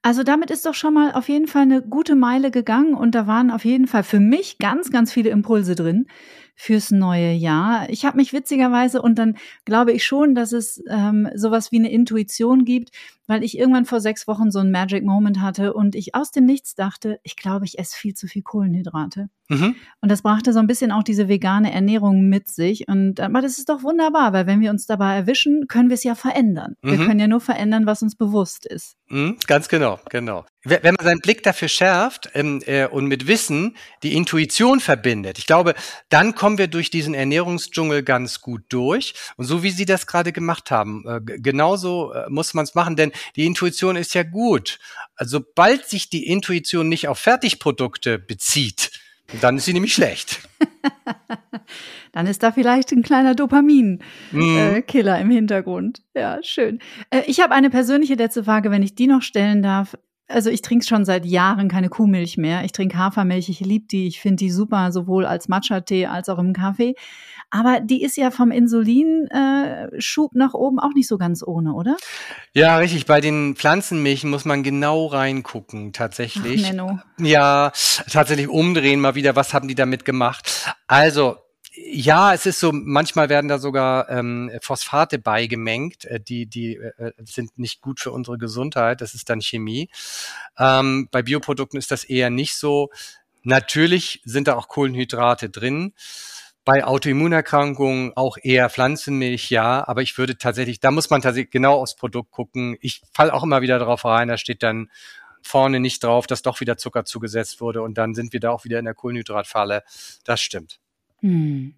Also damit ist doch schon mal auf jeden Fall eine gute Meile gegangen und da waren auf jeden Fall für mich ganz, ganz viele Impulse drin fürs neue Jahr. Ich habe mich witzigerweise und dann glaube ich schon, dass es ähm, sowas wie eine Intuition gibt, weil ich irgendwann vor sechs Wochen so einen Magic Moment hatte und ich aus dem Nichts dachte, ich glaube, ich esse viel zu viel Kohlenhydrate. Mhm. Und das brachte so ein bisschen auch diese vegane Ernährung mit sich. Und aber das ist doch wunderbar, weil wenn wir uns dabei erwischen, können wir es ja verändern. Mhm. Wir können ja nur verändern, was uns bewusst ist. Mhm, ganz genau, genau. Wenn man seinen Blick dafür schärft ähm, äh, und mit Wissen die Intuition verbindet, ich glaube, dann kommen wir durch diesen Ernährungsdschungel ganz gut durch. Und so wie Sie das gerade gemacht haben, äh, genauso äh, muss man es machen, denn die Intuition ist ja gut. Also, sobald sich die Intuition nicht auf Fertigprodukte bezieht, dann ist sie nämlich schlecht. dann ist da vielleicht ein kleiner Dopamin-Killer mhm. äh, im Hintergrund. Ja, schön. Äh, ich habe eine persönliche letzte Frage, wenn ich die noch stellen darf. Also ich trinke schon seit Jahren keine Kuhmilch mehr. Ich trinke Hafermilch, ich liebe die, ich finde die super, sowohl als Matcha-Tee als auch im Kaffee. Aber die ist ja vom Insulinschub nach oben auch nicht so ganz ohne, oder? Ja, richtig. Bei den Pflanzenmilchen muss man genau reingucken, tatsächlich. Ach, Menno. Ja, tatsächlich umdrehen mal wieder, was haben die damit gemacht. Also, ja, es ist so, manchmal werden da sogar ähm, Phosphate beigemengt, äh, die, die äh, sind nicht gut für unsere Gesundheit, das ist dann Chemie. Ähm, bei Bioprodukten ist das eher nicht so. Natürlich sind da auch Kohlenhydrate drin. Bei Autoimmunerkrankungen auch eher Pflanzenmilch, ja, aber ich würde tatsächlich, da muss man tatsächlich genau aufs Produkt gucken. Ich falle auch immer wieder drauf rein, da steht dann vorne nicht drauf, dass doch wieder Zucker zugesetzt wurde und dann sind wir da auch wieder in der Kohlenhydratfalle. Das stimmt. Hm.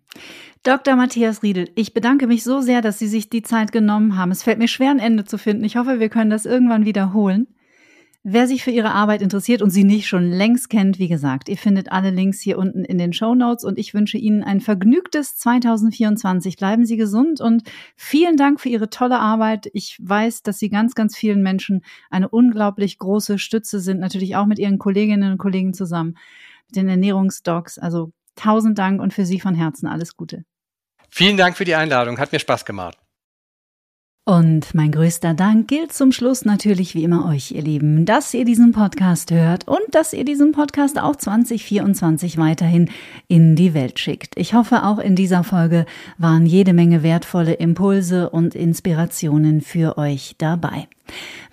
Dr. Matthias Riedel, ich bedanke mich so sehr, dass Sie sich die Zeit genommen haben. Es fällt mir schwer, ein Ende zu finden. Ich hoffe, wir können das irgendwann wiederholen. Wer sich für Ihre Arbeit interessiert und Sie nicht schon längst kennt, wie gesagt, ihr findet alle Links hier unten in den Show Notes und ich wünsche Ihnen ein vergnügtes 2024. Bleiben Sie gesund und vielen Dank für Ihre tolle Arbeit. Ich weiß, dass Sie ganz, ganz vielen Menschen eine unglaublich große Stütze sind, natürlich auch mit Ihren Kolleginnen und Kollegen zusammen, mit den Ernährungsdocs. Also Tausend Dank und für Sie von Herzen alles Gute. Vielen Dank für die Einladung. Hat mir Spaß gemacht. Und mein größter Dank gilt zum Schluss natürlich wie immer euch, ihr Lieben, dass ihr diesen Podcast hört und dass ihr diesen Podcast auch 2024 weiterhin in die Welt schickt. Ich hoffe, auch in dieser Folge waren jede Menge wertvolle Impulse und Inspirationen für euch dabei.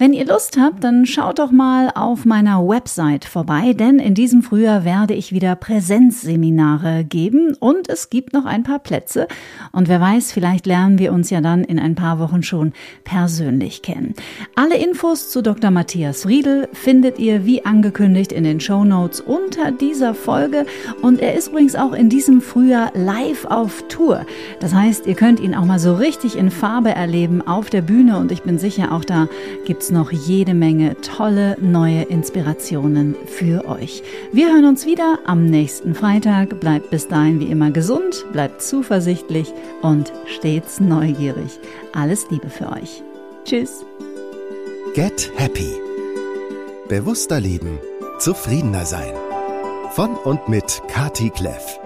Wenn ihr Lust habt, dann schaut doch mal auf meiner Website vorbei, denn in diesem Frühjahr werde ich wieder Präsenzseminare geben und es gibt noch ein paar Plätze. Und wer weiß, vielleicht lernen wir uns ja dann in ein paar Wochen schon persönlich kennen. Alle Infos zu Dr. Matthias Riedel findet ihr wie angekündigt in den Show Notes unter dieser Folge und er ist übrigens auch in diesem Frühjahr live auf Tour. Das heißt, ihr könnt ihn auch mal so richtig in Farbe erleben auf der Bühne und ich bin sicher auch da gibt es noch jede Menge tolle neue Inspirationen für euch. Wir hören uns wieder am nächsten Freitag. Bleibt bis dahin wie immer gesund, bleibt zuversichtlich und stets neugierig. Alles Liebe für euch. Tschüss. Get Happy. Bewusster leben. Zufriedener sein. Von und mit Kati Kleff.